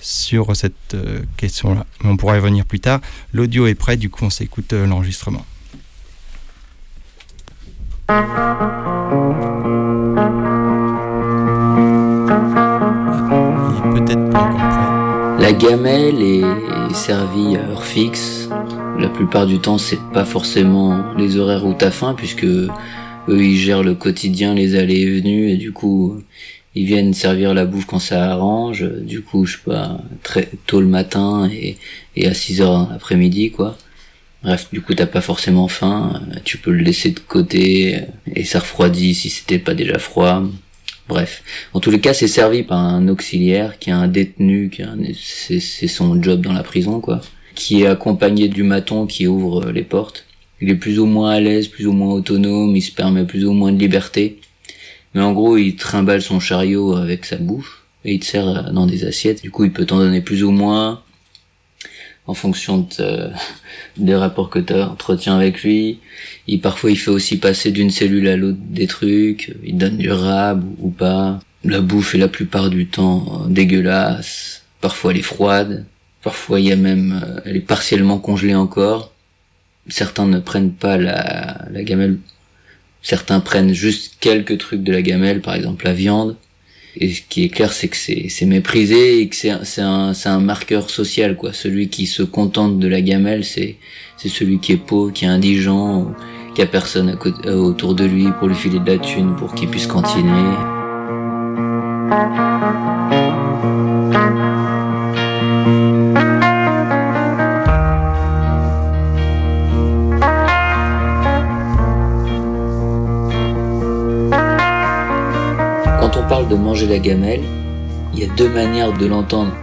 S1: sur cette euh, question-là. Mais on pourra y revenir plus tard. L'audio est prêt, du coup on s'écoute euh, l'enregistrement.
S8: La gamelle est servie à heure fixe. La plupart du temps, c'est pas forcément les horaires où t'as faim, puisque eux, ils gèrent le quotidien, les allées et venues, et du coup, ils viennent servir la bouffe quand ça arrange. Du coup, je sais pas, très tôt le matin et, à 6 heures l'après-midi, quoi. Bref, du coup, t'as pas forcément faim, tu peux le laisser de côté, et ça refroidit si c'était pas déjà froid. Bref, en tous les cas, c'est servi par un auxiliaire qui est un détenu, qui c'est son job dans la prison, quoi, qui est accompagné du maton qui ouvre les portes. Il est plus ou moins à l'aise, plus ou moins autonome, il se permet plus ou moins de liberté. Mais en gros, il trimballe son chariot avec sa bouffe et il te sert euh, dans des assiettes. Du coup, il peut t'en donner plus ou moins en fonction de, euh, des rapports que tu entretiens avec lui. Il, parfois, il fait aussi passer d'une cellule à l'autre des trucs. Il donne du rab ou pas. La bouffe est la plupart du temps euh, dégueulasse. Parfois, elle est froide. Parfois, il y a même, euh, elle est partiellement congelée encore. Certains ne prennent pas la, gamelle. Certains prennent juste quelques trucs de la gamelle, par exemple la viande. Et ce qui est clair, c'est que c'est méprisé et que c'est un un marqueur social quoi. Celui qui se contente de la gamelle, c'est celui qui est pauvre, qui est indigent, qui a personne euh, autour de lui pour lui filer de la thune pour qu'il puisse cantiner. Parle de manger la gamelle, il y a deux manières de l'entendre.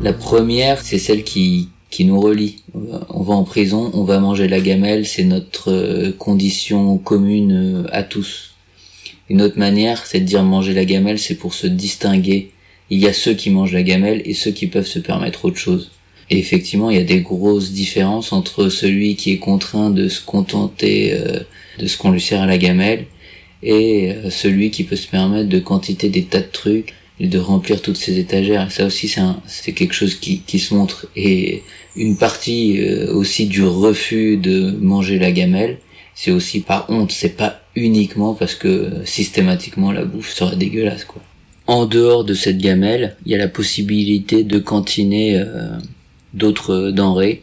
S8: La première, c'est celle qui, qui nous relie. On va- On va en prison, on va manger la gamelle, c'est notre euh, condition commune euh, à tous. Une autre manière, c'est de dire manger la gamelle, c'est pour se distinguer. Il y a ceux qui mangent la gamelle et ceux qui peuvent se permettre autre chose. Et effectivement, il y a des grosses différences entre celui qui est contraint de se contenter euh, de ce qu'on lui sert à la gamelle et euh, celui qui peut se permettre de quantité des tas de trucs et de remplir toutes ces étagères. Ça aussi, c'est quelque chose qui, qui se montre. Et une partie euh, aussi du refus de manger la gamelle, c'est aussi par honte. C'est pas uniquement parce que euh, systématiquement la bouffe serait dégueulasse, quoi. En dehors de cette gamelle, il y a la possibilité de cantiner euh, d'autres denrées.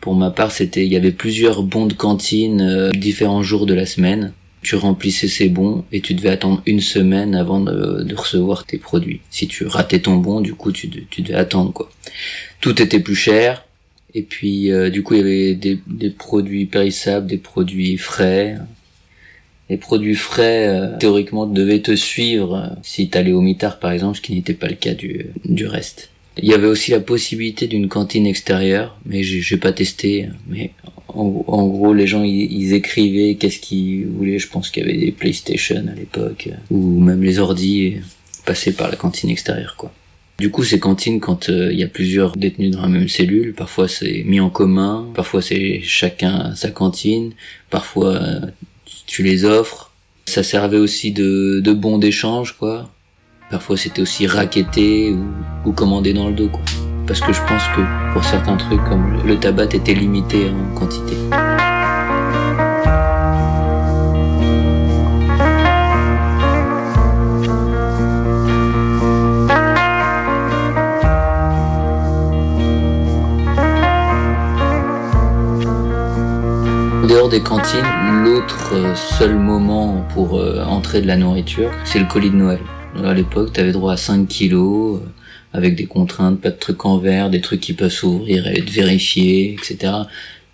S8: Pour ma part, c'était, il y avait plusieurs bons de cantine euh, différents jours de la semaine. Tu remplissais ces bons et tu devais attendre une semaine avant de, recevoir tes produits. Si tu ratais ton bon, du coup, tu, tu devais attendre quoi. Tout était plus cher. Et puis, euh, du coup, il y avait des, des produits périssables, des produits frais. Les produits frais, euh, théoriquement, devaient te suivre euh, si t'allais au mitard, par exemple, ce qui n'était pas le cas du, du reste. Il y avait aussi la possibilité d'une cantine extérieure, mais j'ai pas testé. Mais en, gros, les gens ils, ils écrivaient qu'est-ce qu'ils voulaient. Je pense qu'il y avait des PlayStation à l'époque, ou même les ordi passaient par la cantine extérieure, quoi. Du coup, ces cantines, quand euh, il y a plusieurs détenus dans la même cellule, parfois c'est mis en commun, parfois c'est chacun sa cantine, parfois euh, tu les offres. Ça servait aussi de, de bon d'échange, quoi. Parfois c'était aussi raquetté ou, commandé dans le dos. Parce que je pense que pour certains trucs, comme le, le tabac était limité en quantité. En dehors des cantines, l'autre euh, seul moment pour euh, entrer de la nourriture, c'est le colis de Noël. À l'époque, tu avais droit à 5 kilos, euh, avec des contraintes, pas de trucs en verre, des trucs qui peuvent s'ouvrir et être vérifiés, etc.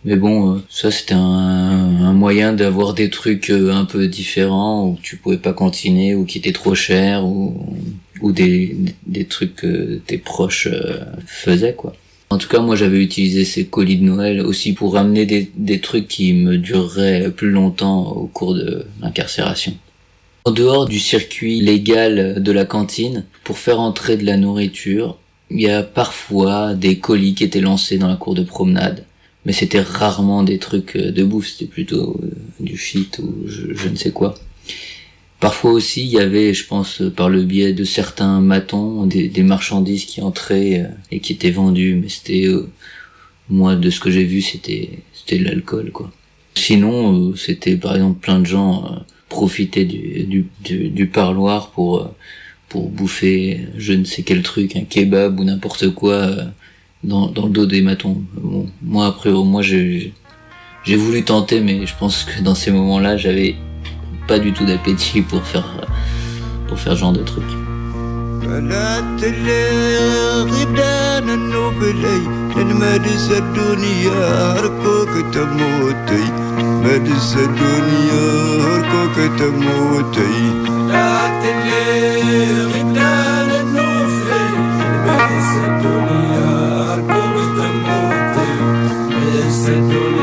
S8: Mais bon, euh, ça c'était un, moyen d'avoir des trucs euh, un peu différents, où tu pouvais pas cantiner, ou qui étaient trop chers, ou, des, trucs que tes proches euh, faisaient, quoi. En tout cas, moi, j'avais utilisé ces colis de Noël aussi pour ramener des, des trucs qui me dureraient plus longtemps au cours de l'incarcération. En dehors du circuit légal de la cantine, pour faire entrer de la nourriture, il y a parfois des colis qui étaient lancés dans la cour de promenade. Mais c'était rarement des trucs de bouffe, c'était plutôt euh, du shit ou je, ne sais quoi. Parfois aussi, il y avait, je pense, par le biais de certains matons, des, marchandises qui entraient euh, et qui étaient vendues, mais c'était, euh, moi, de ce que j'ai vu, c'était, c'était de l'alcool, quoi. Sinon, euh, c'était par exemple plein de gens euh, profitaient du, du, du, parloir pour euh, pour bouffer je ne sais quel truc, un kebab ou n'importe quoi euh, dans, dans le dos des matons. Bon, moi après, moi j'ai j'ai voulu tenter, mais je pense que dans ces moments-là, j'avais pas du tout d'appétit pour faire pour faire ce genre de truc.
S9: بلات اللي غدان النوبلي لنمدس الدنيا أركوك تموتي. مدس الدنيا أركوك تموتي. بنات الغبدان النوبلي الدنيا أركوك تموتي. مدس الدنيا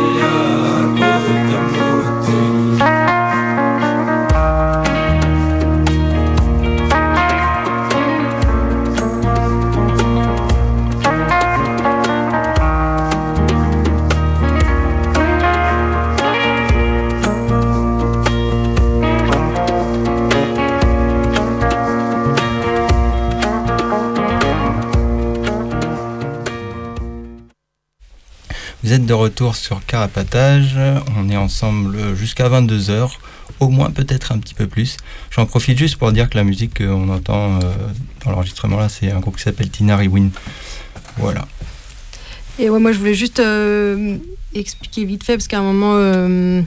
S1: Vous êtes de retour sur Carapatage. On est ensemble jusqu'à 22h, au moins peut-être un petit peu plus. J'en profite juste pour dire que la musique qu'on entend euh, dans l'enregistrement là, c'est un groupe qui s'appelle Tinari Win. Voilà.
S2: Et ouais, moi je voulais juste euh, expliquer vite fait, parce qu'à un moment, euh,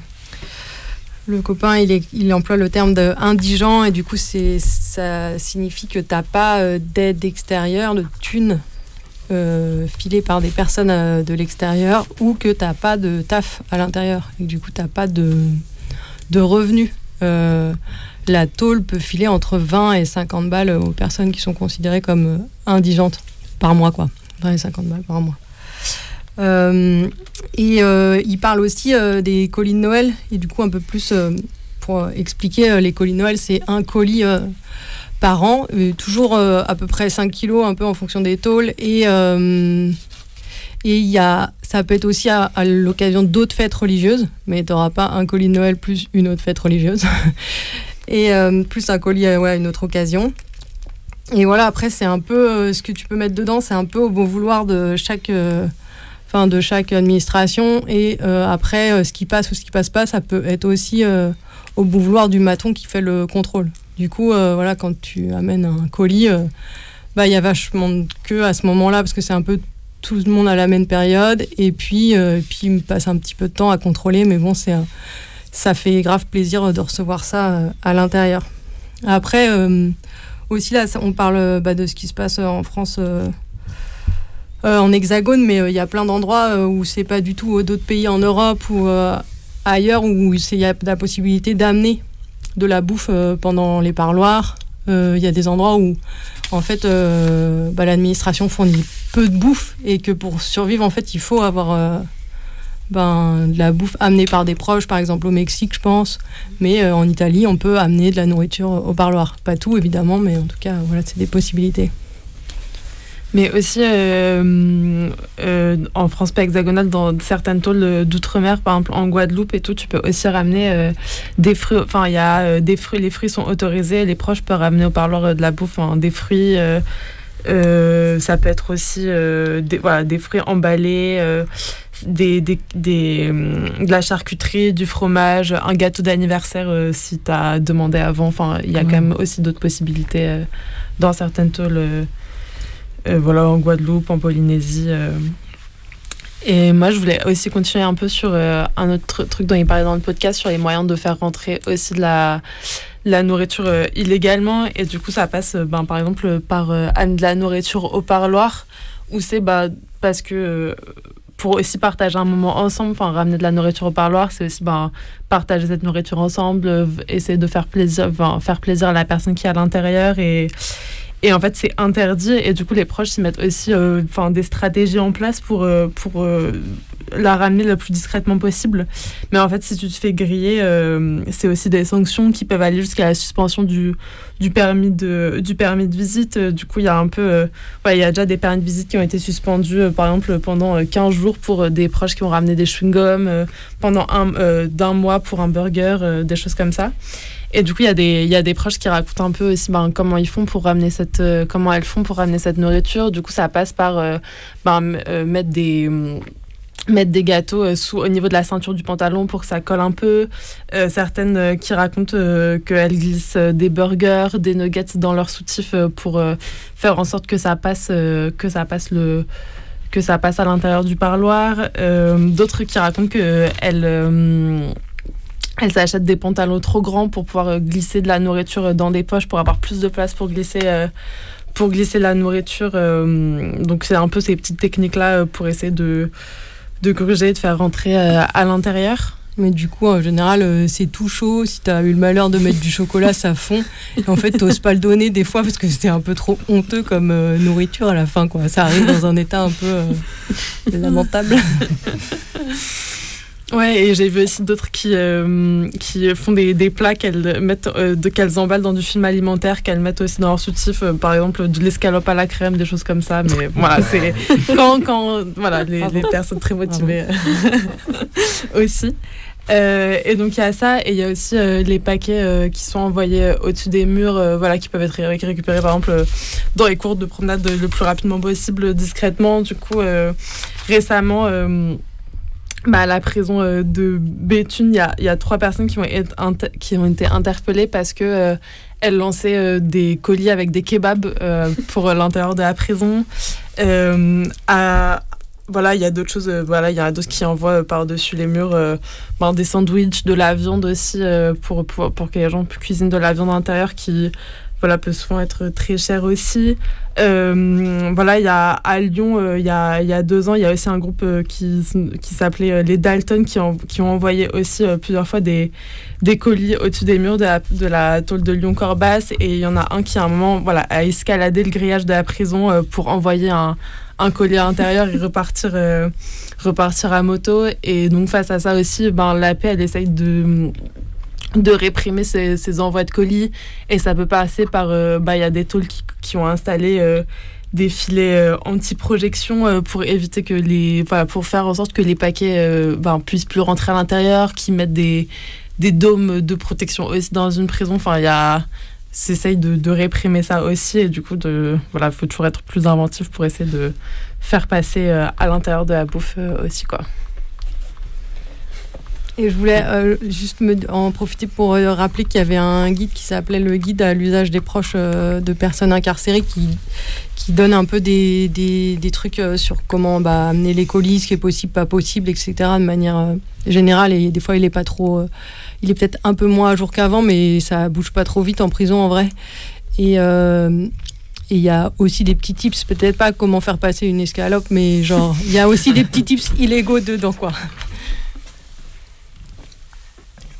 S2: le copain il, est- il emploie le terme d'indigent, et du coup ça signifie que t'as pas euh, d'aide extérieure, de thunes euh, filées par des personnes euh, de l'extérieur, ou que t'as pas de taf à l'intérieur, et du coup t'as pas de, de revenus. Euh, la tôle peut filer entre 20 et 50 balles aux personnes qui sont considérées comme indigentes par mois, quoi. 20 et 50 balles par mois. Et il parle aussi des colis de Noël, et du coup, un peu plus pour expliquer, les colis de Noël, c'est un colis par an, euh, toujours euh, à peu près 5 kilos, un peu en fonction des tôles, et euh, y a, ça peut être aussi à, l'occasion d'autres fêtes religieuses, mais tu n'auras pas un colis de Noël plus une autre fête religieuse, et euh, plus un colis à ouais, une autre occasion. Et voilà, après, c'est un peu ce que tu peux mettre dedans, c'est un peu au bon vouloir de chaque, enfin, de chaque administration. Et après, ce qui passe ou ce qui passe pas, ça peut être aussi au bon vouloir du maton qui fait le contrôle. Du coup, euh, voilà, quand tu amènes un colis, euh, bah, il y a vachement de queue à ce moment-là parce que c'est un peu tout le monde à la même période. Et puis, euh, puis il me passe un petit peu de temps à contrôler, mais bon, ça fait grave plaisir de recevoir ça à l'intérieur. Après, aussi là, on parle bah, de ce qui se passe en France. en hexagone, mais il y a plein d'endroits où c'est pas du tout d'autres pays en Europe ou ailleurs où il y a la possibilité d'amener de la bouffe euh, pendant les parloirs. Euh, Il y a des endroits où en fait euh, bah, l'administration fournit peu de bouffe et que pour survivre en fait il faut avoir ben, de la bouffe amenée par des proches, par exemple au Mexique je pense, mais en Italie on peut amener de la nourriture au parloir. Pas tout évidemment, mais en tout cas voilà c'est des possibilités.
S3: Mais aussi euh, euh, en France pas hexagonale, dans certaines tôles d'outre-mer, par exemple en Guadeloupe et tout, tu peux aussi ramener euh, des fruits. Enfin, il y a des fruits, les fruits sont autorisés, les proches peuvent ramener au parloir de la bouffe hein, des fruits. euh, euh, ça peut être aussi euh, des, voilà, des fruits emballés, euh, des, des, des, hum, de la charcuterie, du fromage, un gâteau d'anniversaire euh, si tu as demandé avant. Enfin, il y a quand même aussi d'autres possibilités euh, dans certaines tôles. Euh, voilà, en Guadeloupe, en Polynésie. euh. Et moi, je voulais aussi continuer un peu sur euh, un autre truc dont il parlait dans le podcast, sur les moyens de faire rentrer aussi de la, la nourriture illégalement. Et du coup, ça passe, ben, par exemple, par euh, de la nourriture au parloir, où c'est bah, parce que pour aussi partager un moment ensemble, enfin ramener de la nourriture au parloir, c'est aussi ben, partager cette nourriture ensemble, essayer de faire plaisir, faire plaisir à la personne qui est à l'intérieur et Et en fait, c'est interdit. Et du coup, les proches s'y mettent aussi enfin des stratégies en place pour, pour la ramener le plus discrètement possible. Mais en fait, si tu te fais griller, c'est aussi des sanctions qui peuvent aller jusqu'à la suspension du, du, permis, de, du permis de visite. Du coup, il y a un peu. il y a déjà des permis de visite qui ont été suspendus, par exemple, pendant 15 jours pour des proches qui ont ramené des chewing-gums, pendant un, d'un mois pour un burger, des choses comme ça. Et du coup, il y, a des, y a des proches qui racontent un peu aussi ben, comment ils font pour ramener cette, euh, comment elles font pour ramener cette nourriture. Du coup, ça passe par euh, ben, euh, mettre des mettre des gâteaux sous, au niveau de la ceinture du pantalon pour que ça colle un peu. certaines qui racontent qu'elles glissent des burgers, des nuggets dans leur soutif pour faire en sorte que ça passe, que ça passe le que ça passe à l'intérieur du parloir. D'autres qui racontent qu'elles elle s'achète des pantalons trop grands pour pouvoir euh, glisser de la nourriture euh, dans des poches pour avoir plus de place pour glisser, euh, pour glisser la nourriture. donc c'est un peu ces petites techniques-là pour essayer de, de gruger, de faire rentrer à l'intérieur.
S2: Mais du coup, en général, c'est tout chaud. Si tu as eu le malheur de mettre du chocolat, ça fond. Et en fait, tu pas le donner des fois parce que c'était un peu trop honteux comme nourriture à la fin. Quoi. Ça arrive dans un état un peu lamentable.
S3: Ouais, et j'ai vu aussi d'autres qui, euh, qui font des, des plats qu'elles mettent, euh, de, qu'elles emballent dans du film alimentaire, qu'elles mettent aussi dans leur soutif, euh, par exemple de l'escalope à la crème, des choses comme ça. Mais voilà, c'est quand, quand voilà, les, les personnes très motivées aussi. et donc il y a ça, et il y a aussi les paquets qui sont envoyés au-dessus des murs, voilà, qui peuvent être récupérés par exemple dans les cours de promenade le plus rapidement possible, discrètement. Du coup, récemment bah, à la prison euh, de Béthune, il y a, trois personnes qui ont, été, qui ont été interpellées parce que euh, elles lançaient euh, des colis avec des kebabs pour l'intérieur de la prison. À, voilà, il y a d'autres choses. voilà, il y a d'autres qui envoient par-dessus les murs ben, des sandwichs, de la viande aussi pour, pour, pour, que les gens cuisinent de la viande à l'intérieur qui voilà, peut souvent être très cher aussi. Euh, voilà, il y a à Lyon, euh, il y, a, y, a, deux ans, il y a aussi un groupe euh, qui, qui s'appelait les Dalton qui, ont, qui ont envoyé aussi plusieurs fois des, des colis au-dessus des murs de la, de la tôle de Lyon-Corbas. Et il y en a un qui, à un moment, voilà, a escaladé le grillage de la prison pour envoyer un, un colis à l'intérieur et repartir, repartir à moto. Et donc, face à ça aussi, ben, la paix, elle essaye de de réprimer ces, envois de colis. Et ça peut passer par euh, bah il y a des tôles qui, ont installé euh, des filets euh, anti-projection pour éviter que les pour faire en sorte que les paquets bah, puissent plus rentrer à l'intérieur qui mettent des des dômes de protection aussi dans une prison. Enfin il y a s'essaye de, de, réprimer ça aussi. Et du coup de voilà faut toujours être plus inventif pour essayer de faire passer à l'intérieur de la bouffe aussi quoi
S2: et je voulais euh, juste en profiter pour euh, rappeler qu'il y avait un guide qui s'appelait le guide à l'usage des proches euh, de personnes incarcérées qui, qui donne un peu des, des, trucs sur comment bah, amener les colis, ce qui est possible, pas possible, etc. de manière générale. Et des fois, il est pas trop. il est peut-être un peu moins à jour qu'avant, mais ça bouge pas trop vite en prison en vrai. Et. il y a aussi des petits tips, peut-être pas comment faire passer une escalope, mais genre, il y a aussi des petits tips illégaux dedans, quoi.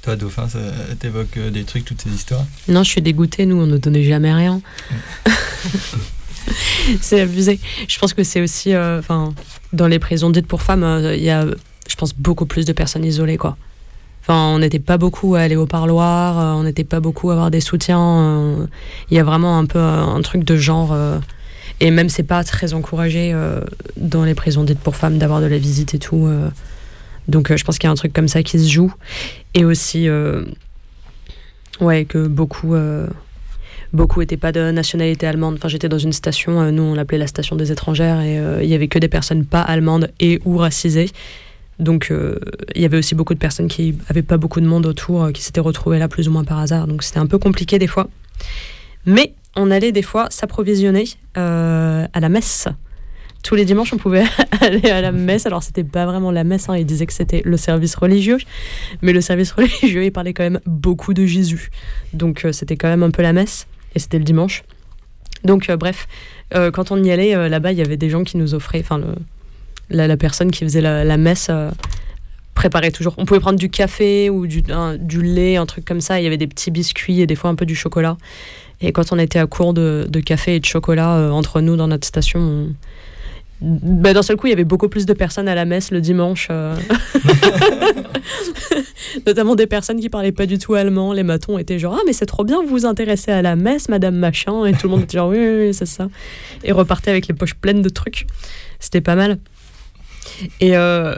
S1: Toi, Dauphin, ça t'évoque euh, des trucs, toutes ces histoires
S5: Non, je suis dégoûtée. Nous, on ne donnait jamais rien. c'est abusé. Je pense que c'est aussi, euh, enfin, dans les prisons dites pour femmes, euh, il y a, je pense, beaucoup plus de personnes isolées, quoi. Enfin, on n'était pas beaucoup à aller au parloir, on n'était pas beaucoup à avoir des soutiens. Il y a vraiment un peu un truc de genre. et même, c'est pas très encouragé dans les prisons dites pour femmes d'avoir de la visite et tout. Donc, je pense qu'il y a un truc comme ça qui se joue. Et aussi, euh, ouais, que beaucoup, euh, beaucoup n'étaient pas de nationalité allemande. Enfin, j'étais dans une station, euh, nous on l'appelait la station des étrangères, et il y avait que des personnes pas allemandes et ou racisées. Donc, il y avait aussi beaucoup de personnes qui n'avaient pas beaucoup de monde autour, qui s'étaient retrouvées là plus ou moins par hasard. Donc, c'était un peu compliqué des fois. Mais on allait des fois s'approvisionner à la messe tous les dimanches, on pouvait aller à la messe. Alors, c'était pas vraiment la messe, hein. il disait que c'était le service religieux, mais le service religieux, il parlait quand même beaucoup de Jésus. Donc, euh, c'était quand même un peu la messe, et c'était le dimanche. Donc, euh, bref, euh, quand on y allait, là-bas, il y avait des gens qui nous offraient, enfin, la, personne qui faisait la, messe préparait toujours. On pouvait prendre du café ou du, lait, un truc comme ça. Il y avait des petits biscuits et des fois un peu du chocolat. Et quand on était à court de, de café et de chocolat entre nous dans notre station, on- bah, d'un seul coup, il y avait beaucoup plus de personnes à la messe le dimanche. euh. Notamment des personnes qui parlaient pas du tout allemand. Les matons étaient genre Ah, mais c'est trop bien, vous vous intéressez à la messe, madame machin. Et tout le monde était genre Oui, oui, oui, c'est ça. Et repartait avec les poches pleines de trucs. C'était pas mal. Et euh,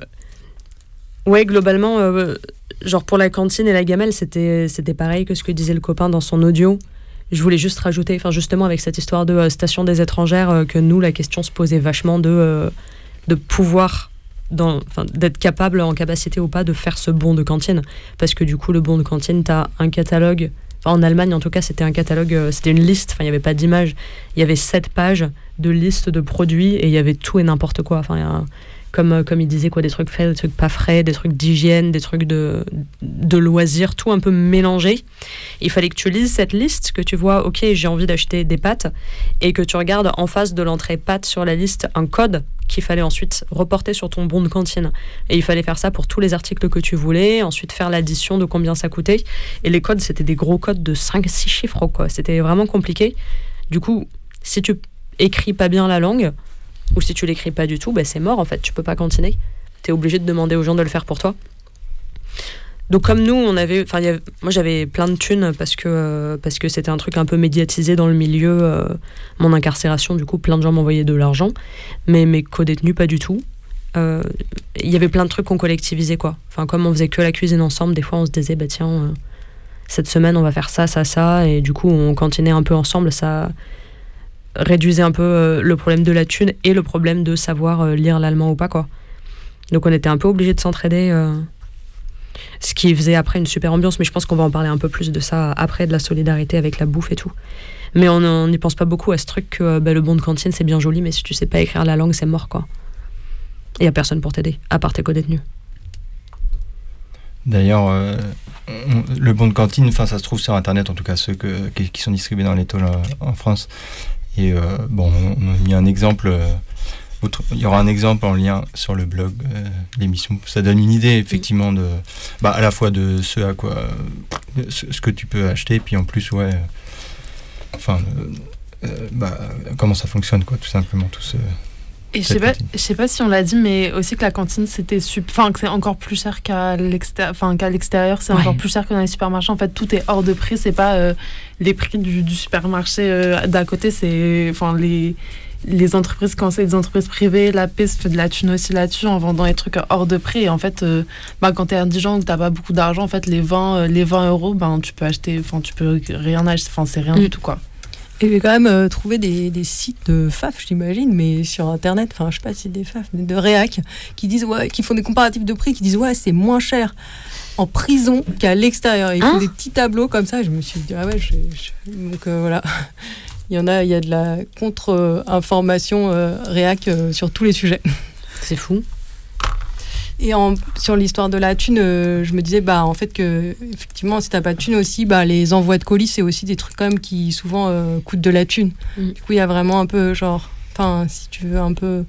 S5: ouais, globalement, euh, genre pour la cantine et la gamelle, c'était c'était pareil que ce que disait le copain dans son audio. Je voulais juste rajouter, enfin justement avec cette histoire de euh, station des étrangères, euh, que nous, la question se posait vachement de, euh, de pouvoir, d'être capable, en capacité ou pas, de faire ce bon de cantine. Parce que du coup, le bon de cantine, tu as un catalogue, en Allemagne en tout cas, c'était un catalogue, c'était une liste, il n'y avait pas d'image, il y avait sept pages de liste de produits et il y avait tout et n'importe quoi. Enfin, comme, euh, comme il disait, quoi, des trucs frais, des trucs pas frais, des trucs d'hygiène, des trucs de, de loisirs, tout un peu mélangé. Il fallait que tu lises cette liste, que tu vois, ok, j'ai envie d'acheter des pâtes, et que tu regardes en face de l'entrée pâtes sur la liste un code qu'il fallait ensuite reporter sur ton bon de cantine. Et il fallait faire ça pour tous les articles que tu voulais, ensuite faire l'addition de combien ça coûtait. Et les codes, c'était des gros codes de 5-6 chiffres, quoi. C'était vraiment compliqué. Du coup, si tu écris pas bien la langue, ou si tu l'écris pas du tout, ben c'est mort en fait, tu peux pas cantiner. Tu es obligé de demander aux gens de le faire pour toi. Donc comme nous, on avait, enfin, moi j'avais plein de thunes parce que euh, parce que c'était un truc un peu médiatisé dans le milieu. euh, mon incarcération, du coup, plein de gens m'envoyaient de l'argent, mais mes co-détenus pas du tout. Euh, Il y avait plein de trucs qu'on collectivisait quoi. Enfin, comme on faisait que la cuisine ensemble, des fois on se disait bah tiens, cette semaine on va faire ça, ça, ça, et du coup on cantinait un peu ensemble. Ça réduisait un peu euh, le problème de la thune et le problème de savoir euh, lire l'allemand ou pas quoi. Donc on était un peu obligé de s'entraider. euh, ce qui faisait après une super ambiance, mais je pense qu'on va en parler un peu plus de ça après, de la solidarité avec la bouffe et tout. Mais on n'y pense pas beaucoup à ce truc que bah, le bon de cantine c'est bien joli, mais si tu sais pas écrire la langue, c'est mort quoi. Il y a personne pour t'aider, à part tes co-détenus.
S1: D'ailleurs, le bon de cantine, ça se trouve sur internet, en tout cas ceux qui, sont distribués dans les tôles en France. Et euh, bon, on a mis un exemple. euh, il y aura un exemple en lien sur le blog, euh, l'émission. Ça donne une idée effectivement de, bah, à la fois de ce à quoi, ce, ce que tu peux acheter, puis en plus ouais, euh, enfin, bah, comment ça fonctionne quoi, tout simplement tout ce.
S3: Et je sais pas, je sais pas si on l'a dit, mais aussi que la cantine c'était sup- enfin que c'est encore plus cher qu'à l'extérieur, enfin qu'à l'extérieur, c'est
S5: Ouais.
S3: encore plus cher que dans les supermarchés. En fait, tout est hors de prix. C'est pas euh, les prix du, du supermarché euh, d'à côté. C'est enfin les les entreprises quand c'est des entreprises privées, la PIS fait de la thune aussi là-dessus en vendant des trucs hors de prix. Et en fait, euh, bah, quand t'es indigent ou que t'as pas beaucoup d'argent, en fait, les 20, euh, les 20 euros, ben tu peux acheter, enfin tu peux rien acheter. Enfin c'est rien
S2: Mm.
S3: du tout quoi.
S2: Et j'ai quand même euh, trouvé des, des sites de FAF, j'imagine, mais sur internet, enfin je sais pas si des FAF, mais de réac, qui disent ouais, qui font des comparatifs de prix, qui disent ouais, c'est moins cher en prison qu'à l'extérieur. Ils font
S5: Hein
S2: des petits tableaux comme ça. Je me suis dit ah ouais, je- je- donc euh, voilà. Il y en a, il y a de la contre-information euh, réac euh, sur tous les sujets.
S5: C'est fou.
S2: Et en, sur l'histoire de la thune, euh, je me disais bah en fait que effectivement si t'as pas de thune aussi, bah les envois de colis c'est aussi des trucs quand même qui souvent euh, coûtent de la thune.
S5: Mm.
S2: Du coup il y a vraiment un peu genre, enfin si tu veux un peu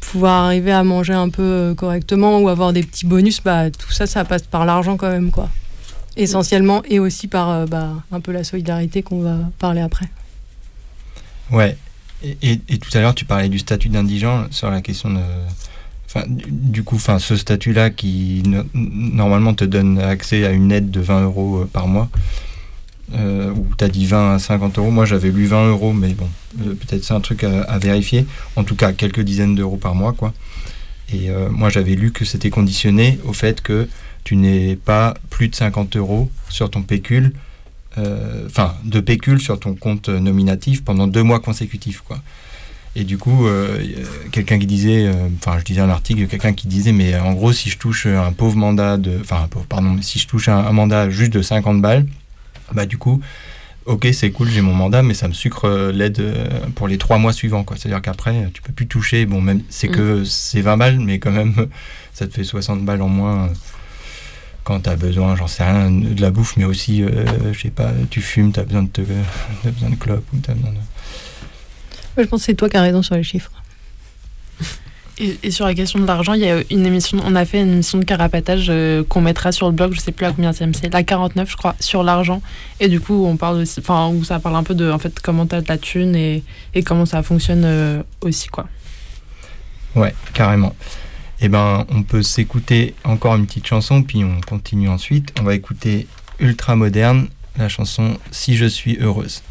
S2: pouvoir arriver à manger un peu euh, correctement ou avoir des petits bonus, bah tout ça ça passe par l'argent quand même quoi. Essentiellement et aussi par euh, bah, un peu la solidarité qu'on va parler après.
S1: Ouais. Et, et- et tout à l'heure, tu parlais du statut d'indigent sur la question de. Du, coup, ce statut-là qui no- normalement te donne accès à une aide de 20 euros euh, par mois, euh, où tu as dit 20 à 50 euros. Moi, j'avais lu 20 euros, mais bon, euh, peut-être c'est un truc à, vérifier. En tout cas, quelques dizaines d'euros par mois, quoi. Et moi, j'avais lu que c'était conditionné au fait que tu n'aies pas plus de 50 euros sur ton pécule enfin, de pécule sur ton compte nominatif pendant deux mois consécutifs, quoi. Et du coup, euh, quelqu'un qui disait, euh, enfin, je disais un article, quelqu'un qui disait, mais en gros, si je touche un pauvre mandat de, enfin, pardon, mais si je touche un, un mandat juste de 50 balles, bah, du coup, ok, c'est cool, j'ai mon mandat, mais ça me sucre euh, l'aide euh, pour les trois mois suivants, quoi. C'est-à-dire qu'après, tu peux plus toucher, bon, même, c'est que c'est 20 balles, mais quand même, ça te fait 60 balles en moins. euh, quand tu as besoin, j'en sais rien, de la bouffe, mais aussi, euh, je sais pas, tu fumes, tu as besoin de, te, t'as besoin de clopes ou tu besoin de...
S2: Je pense que c'est toi qui as raison sur les chiffres.
S3: Et, sur la question de l'argent, il y a une émission, on a fait une émission de carapatage euh, qu'on mettra sur le blog, je sais plus à combien c'est, la 49 je crois, sur l'argent. Et du coup, on parle aussi, enfin, où ça parle un peu de en fait comment t'as de la thune et, et comment ça fonctionne euh, aussi quoi.
S1: Ouais, carrément. Et eh ben, on peut s'écouter encore une petite chanson, puis on continue ensuite. On va écouter Ultra Moderne, la chanson Si je suis heureuse.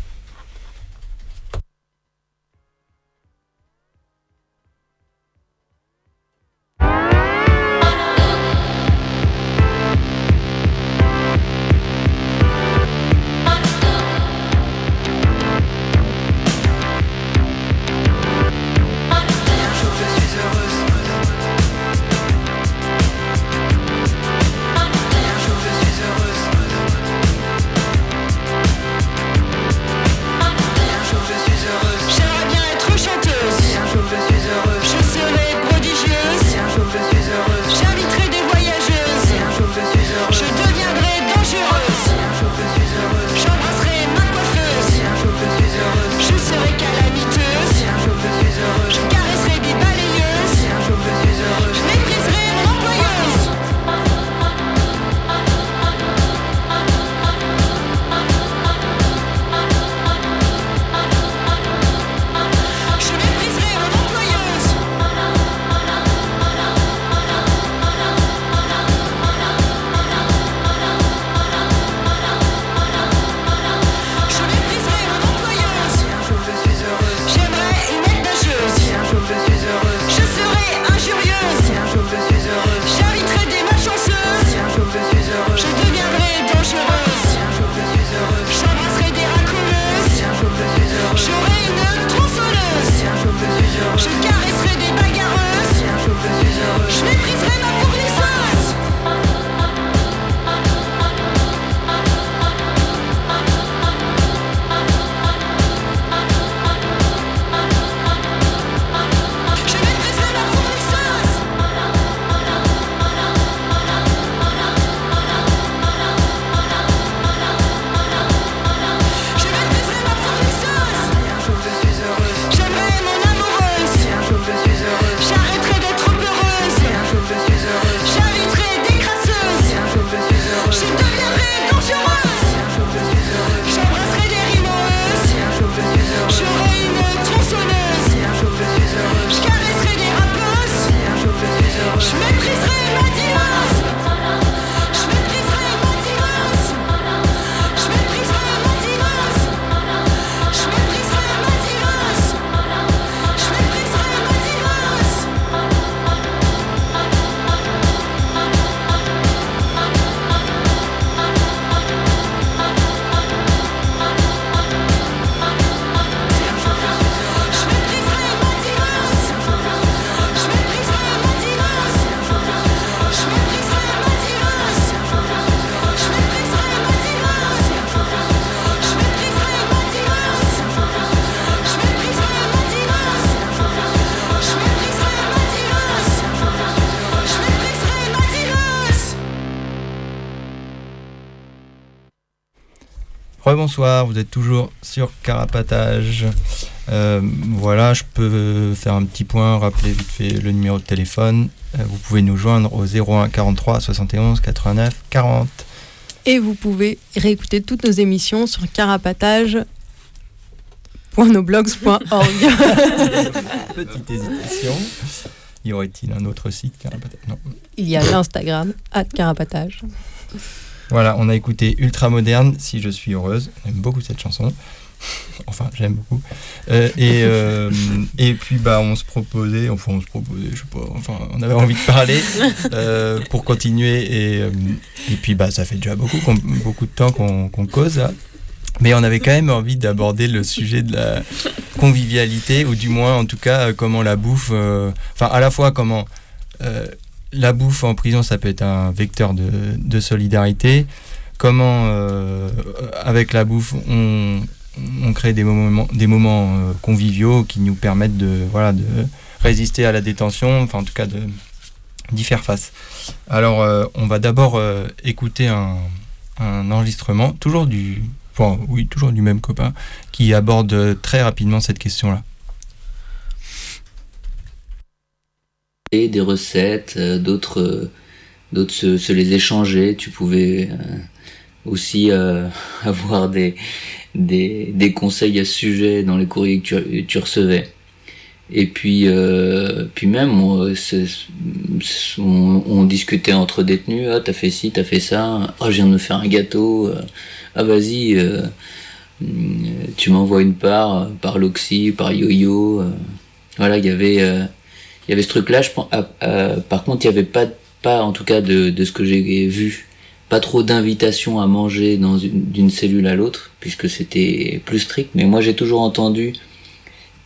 S1: Bonsoir, vous êtes toujours sur Carapatage. Euh, voilà, je peux faire un petit point, rappeler vite fait le numéro de téléphone. Euh, vous pouvez nous joindre au 01 43 71 89 40.
S2: Et vous pouvez réécouter toutes nos émissions sur carapatage.noblogs.org.
S1: Petite hésitation. Y aurait-il un autre site Carapatage? Non.
S2: Il y a l'Instagram, carapatage.
S1: Voilà, on a écouté Ultra Moderne, Si je suis heureuse. J'aime beaucoup cette chanson. enfin, j'aime beaucoup. Euh, et, euh, et puis, bah, on se proposait, enfin, on se proposait, je sais pas, enfin, on avait envie de parler euh, pour continuer. Et, et puis, bah, ça fait déjà beaucoup, beaucoup de temps qu'on cause là. Mais on avait quand même envie d'aborder le sujet de la convivialité, ou du moins, en tout cas, comment la bouffe, enfin, à la fois comment la bouffe en prison, ça peut être un vecteur de, solidarité. Comment, euh, avec la bouffe, on, crée des moments, euh, conviviaux qui nous permettent de, voilà, de résister à la détention, enfin en tout cas d'y faire face. Alors, euh, on va d'abord écouter un, enregistrement, toujours du, oui, toujours du même copain, qui aborde très rapidement cette question-là.
S8: Des recettes, euh, d'autres euh, se, les échanger. Tu pouvais euh, aussi avoir des, des, conseils à ce sujet dans les courriers que tu, recevais. Et puis, puis même, on, discutait entre détenus. Ah, t'as fait ci, t'as fait ça. Ah, je viens de me faire un gâteau. Ah, vas-y, tu m'envoies une part par Loxy, par Yo-Yo. euh. Voilà, il y avait, il y avait ce truc-là. Je pense. ah, euh, par contre, il y avait pas, pas en tout cas de, de ce que j'ai vu, pas trop d'invitations à manger dans une, d'une cellule à l'autre, puisque c'était plus strict. Mais moi, j'ai toujours entendu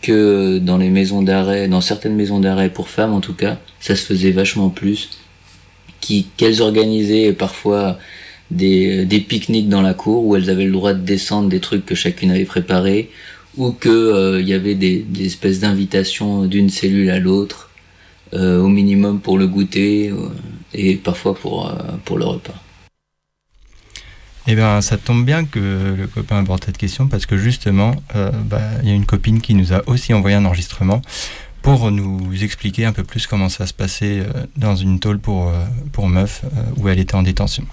S8: que dans les maisons d'arrêt, dans certaines maisons d'arrêt pour femmes en tout cas, ça se faisait vachement plus, qui qu'elles organisaient parfois des, des pique-niques dans la cour où elles avaient le droit de descendre des trucs que chacune avait préparés, ou que euh, il y avait des, des espèces d'invitations d'une cellule à l'autre, au minimum pour le goûter euh, et parfois pour euh, pour le repas.
S1: Eh bien, ça tombe bien que le copain aborde cette question parce que justement, euh, bah, il y a une copine qui nous a aussi envoyé un enregistrement pour nous expliquer un peu plus comment ça se passait euh, dans une tôle pour, euh, pour meufs euh, où elle était en détention.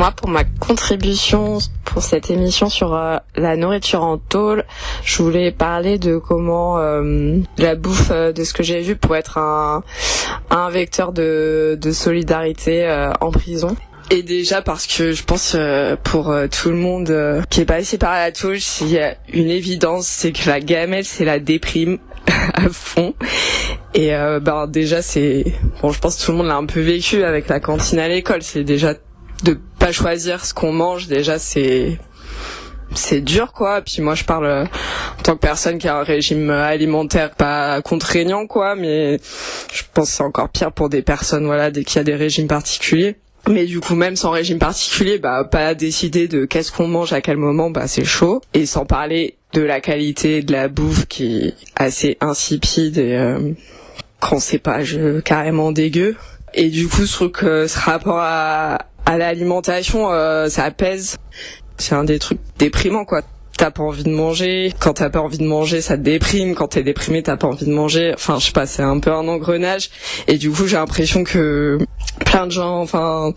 S11: Moi, pour ma contribution pour cette émission sur euh, la nourriture en tôle, je voulais parler de comment euh, la bouffe, euh, de ce que j'ai vu, pour être un, un vecteur de, de solidarité euh, en prison. Et déjà parce que je pense pour tout le monde qui est passé par la tôle, s'il y a une évidence, c'est que la gamelle, c'est la déprime à fond. Et euh, ben déjà c'est bon, je pense que tout le monde l'a un peu vécu avec la cantine à l'école. C'est déjà de pas choisir ce qu'on mange. Déjà c'est c'est dur quoi. Puis moi je parle euh, en tant que personne qui a un régime alimentaire pas contraignant quoi, mais je pense c'est encore pire pour des personnes voilà dès qu'il y a des régimes particuliers. Mais du coup, même sans régime particulier, bah, pas décider de qu'est-ce qu'on mange à quel moment, bah, c'est chaud. Et sans parler de la qualité de la bouffe qui est assez insipide et, euh, qu'on sait pas, je, carrément dégueu. Et du coup, je que ce rapport à, à l'alimentation, euh, ça pèse. C'est un des trucs déprimants, quoi. T'as pas envie de manger. Quand t'as pas envie de manger, ça te déprime. Quand t'es déprimé, t'as pas envie de manger. Enfin, je sais pas, c'est un peu un engrenage. Et du coup, j'ai l'impression que plein de gens, enfin,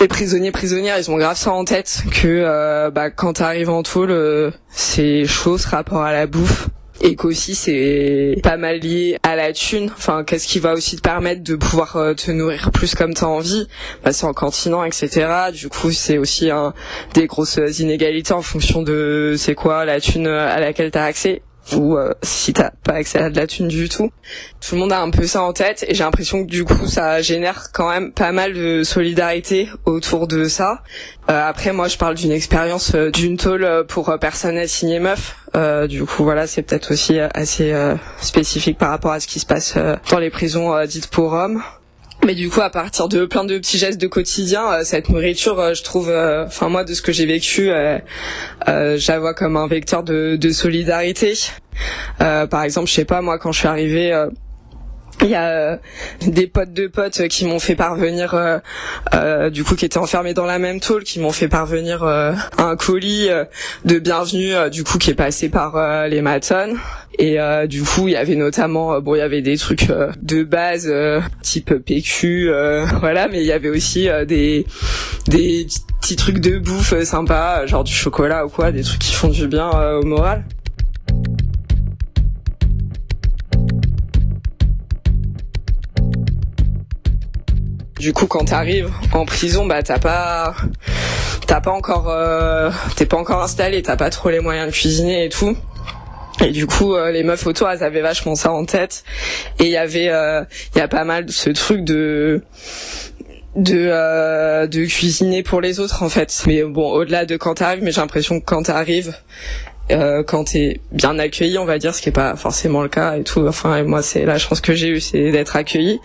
S11: les prisonniers, prisonnières, ils ont grave ça en tête que euh, bah, quand t'arrives en tôle, euh, c'est chaud ce rapport à la bouffe. Et qu'aussi c'est pas mal lié à la thune. Enfin, qu'est-ce qui va aussi te permettre de pouvoir euh, te nourrir plus comme t'as envie? Bah, C'est en cantinant, etc. Du coup, c'est aussi des grosses inégalités en fonction de c'est quoi la thune à laquelle t'as accès ou euh, si t'as pas accès à de la thune du tout. Tout le monde a un peu ça en tête et j'ai l'impression que du coup ça génère quand même pas mal de solidarité autour de ça. Euh, après moi je parle d'une expérience euh, d'une tôle euh, pour euh, personnes assignées meufs. Du coup voilà c'est peut-être aussi assez spécifique par rapport à ce qui se passe dans les prisons dites pour hommes. Mais du coup, à partir de plein de petits gestes de quotidien, euh, cette nourriture, euh, je trouve, euh, enfin moi, de ce que j'ai vécu, je la vois comme un vecteur de, de solidarité. Par exemple, je sais pas, moi, quand je suis arrivée, il y a euh, des potes de potes qui m'ont fait parvenir, euh, euh, du coup, qui étaient enfermés dans la même tôle, qui m'ont fait parvenir euh, un colis euh, de bienvenue, euh, du coup, qui est passé par euh, les Maton. Et euh, du coup, il y avait notamment, euh, bon, il y avait des trucs euh, de base, euh, type PQ, euh, voilà, mais il y avait aussi euh, des des petits trucs de bouffe euh, sympas, genre du chocolat ou quoi, des trucs qui font du bien euh, au moral. Du coup, quand t'arrives en prison, bah t'as pas, t'as pas encore, euh, t'es pas encore installé, t'as pas trop les moyens de cuisiner et tout. Et du coup, euh, les meufs autour, elles avaient vachement ça en tête. Et il y avait, euh, il y a pas mal ce truc de de euh, de cuisiner pour les autres en fait. Mais bon, au-delà de quand t'arrives, mais j'ai l'impression que quand t'arrives, euh, quand t'es bien accueilli, on va dire, ce qui est pas forcément le cas et tout. Enfin, moi, c'est la chance que j'ai eue, c'est d'être accueilli.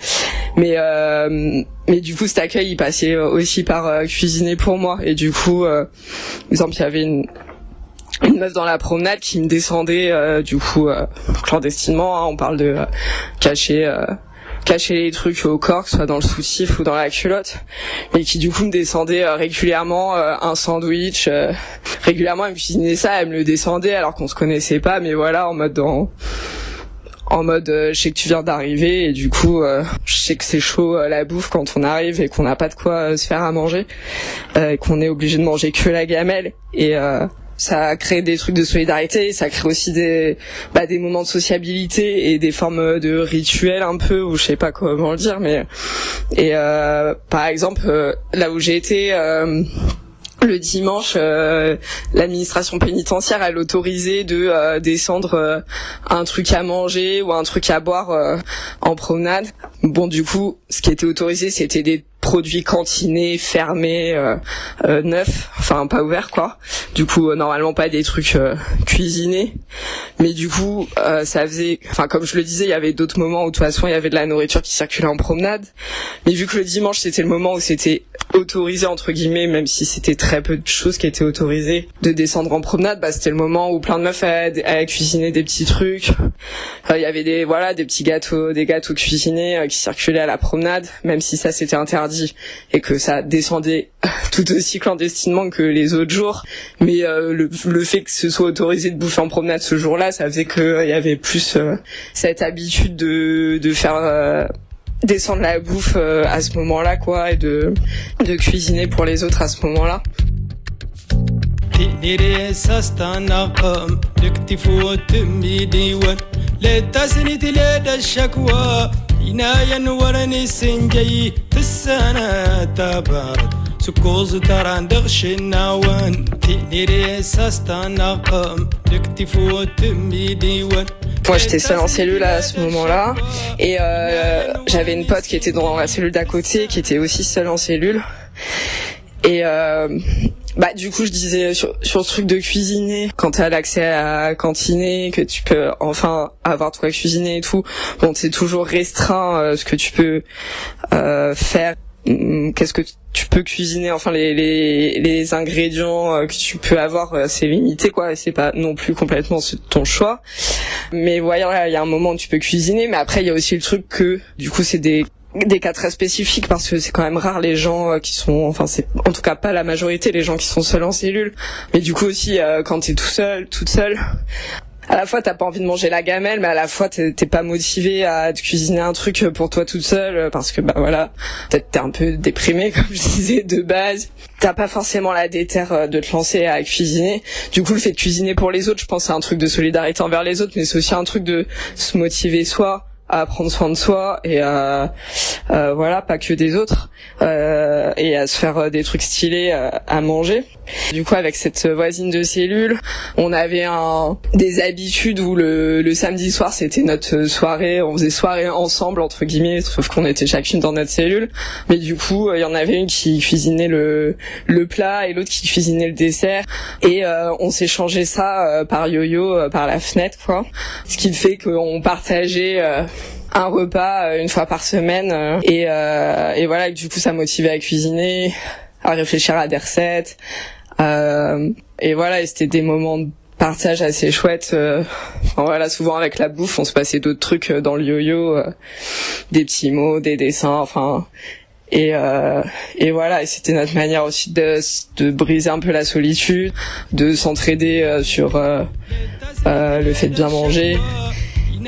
S11: Mais euh, mais du coup, cet accueil, il passait aussi par euh, cuisiner pour moi. Et du coup, euh, par exemple, il y avait une une meuf dans la promenade qui me descendait euh, du coup clandestinement. hein, on parle de cacher. cacher les trucs au corps, que ce soit dans le soutif ou dans la culotte, mais qui du coup me descendait régulièrement euh, un sandwich. euh, régulièrement, elle me cuisinait ça, elle me le descendait alors qu'on se connaissait pas, mais voilà, en mode dans en mode euh, je sais que tu viens d'arriver et du coup euh, je sais que c'est chaud euh, la bouffe quand on arrive et qu'on n'a pas de quoi euh, se faire à manger euh, et qu'on est obligé de manger que la gamelle. Et euh, ça crée des trucs de solidarité, ça crée aussi des bah, des moments de sociabilité et des formes de rituels un peu ou je sais pas comment le dire mais et euh, par exemple euh, là où j'ai été euh, le dimanche, euh, l'administration pénitentiaire elle autorisait de euh, descendre euh, un truc à manger ou un truc à boire en promenade. Bon, du coup, ce qui était autorisé, c'était des produits cantinés, fermés, neufs, enfin pas ouverts quoi. Du coup, normalement pas des trucs cuisinés. Mais du coup, ça faisait, enfin comme je le disais, il y avait d'autres moments où de toute façon il y avait de la nourriture qui circulait en promenade. Mais vu que le dimanche c'était le moment où c'était autorisé entre guillemets, même si c'était très peu de choses qui étaient autorisées, de descendre en promenade, bah c'était le moment où plein de meufs allaient, cuisiner des petits trucs. Euh, Il y avait des voilà des petits gâteaux, des gâteaux cuisinés euh, qui circulaient à la promenade, même si ça c'était interdit et que ça descendait tout aussi clandestinement que les autres jours. Mais euh, le, fait que ce soit autorisé de bouffer en promenade ce jour-là, ça faisait qu'il y avait plus euh, cette habitude de de faire euh, descendre la bouffe euh, à ce moment-là quoi et de de cuisiner pour les autres à ce moment-là.
S12: تقدري استنقم لكتفو تمي ديوان لتسنيت لدى الشكوى عناية ورني سنجي السنة تبارد سكوز تران دغش النوان تقدري استنقم لكتفو تمي ديوان
S11: Moi, j'étais seule en cellule à ce moment-là, et euh, j'avais une pote qui était dans la cellule d'à côté, qui était aussi seule en cellule. Et euh, bah du coup, je disais sur, sur ce truc de cuisiner, quand t'as l'accès à cantiner, que tu peux enfin avoir de quoi cuisiner et tout, bon, c'est toujours restreint euh, ce que tu peux euh, faire. Hum, Qu'est-ce que tu peux cuisiner Enfin, les les, les ingrédients euh, que tu peux avoir, euh, c'est limité quoi. C'est pas non plus complètement ton choix. Mais voilà, il y a un moment où tu peux cuisiner, mais après il y a aussi le truc que du coup c'est des des cas très spécifiques parce que c'est quand même rare les gens euh, qui sont enfin c'est en tout cas pas la majorité les gens qui sont seuls en cellule mais du coup aussi euh, quand t'es tout seul toute seule à la fois t'as pas envie de manger la gamelle mais à la fois t'es pas motivé à te cuisiner un truc pour toi toute seule euh, parce que bah voilà. Peut-être t'es un peu déprimé comme je disais de base. T'as pas forcément la déterre euh, de te lancer à cuisiner. Du coup le fait de cuisiner pour les autres je pense c'est un truc de solidarité envers les autres mais c'est aussi un truc de se motiver soi à prendre soin de soi et à euh, voilà pas que des autres euh, et à se faire euh, des trucs stylés euh, à manger. Du coup avec cette voisine de cellule on avait un des habitudes où le, le samedi soir c'était notre soirée. On faisait soirée ensemble entre guillemets sauf qu'on était chacune dans notre cellule. Mais du coup il y en avait une qui cuisinait le le plat et l'autre qui cuisinait le dessert. Et euh, on s'échangeait ça euh, par yo-yo par la fenêtre quoi. Ce qui fait qu'on partageait un repas euh, une fois par semaine euh, et, euh, et voilà et du coup ça motivait à cuisiner à réfléchir à des recettes et voilà et c'était des moments de partage assez chouettes euh, voilà souvent avec la bouffe on se passait d'autres trucs dans le yo-yo euh, des petits mots des dessins enfin et, euh, et voilà, et c'était notre manière aussi de, de briser un peu la solitude, de s'entraider sur le fait de bien manger,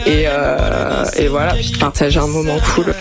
S11: et, euh, et voilà, puis de partager un moment cool.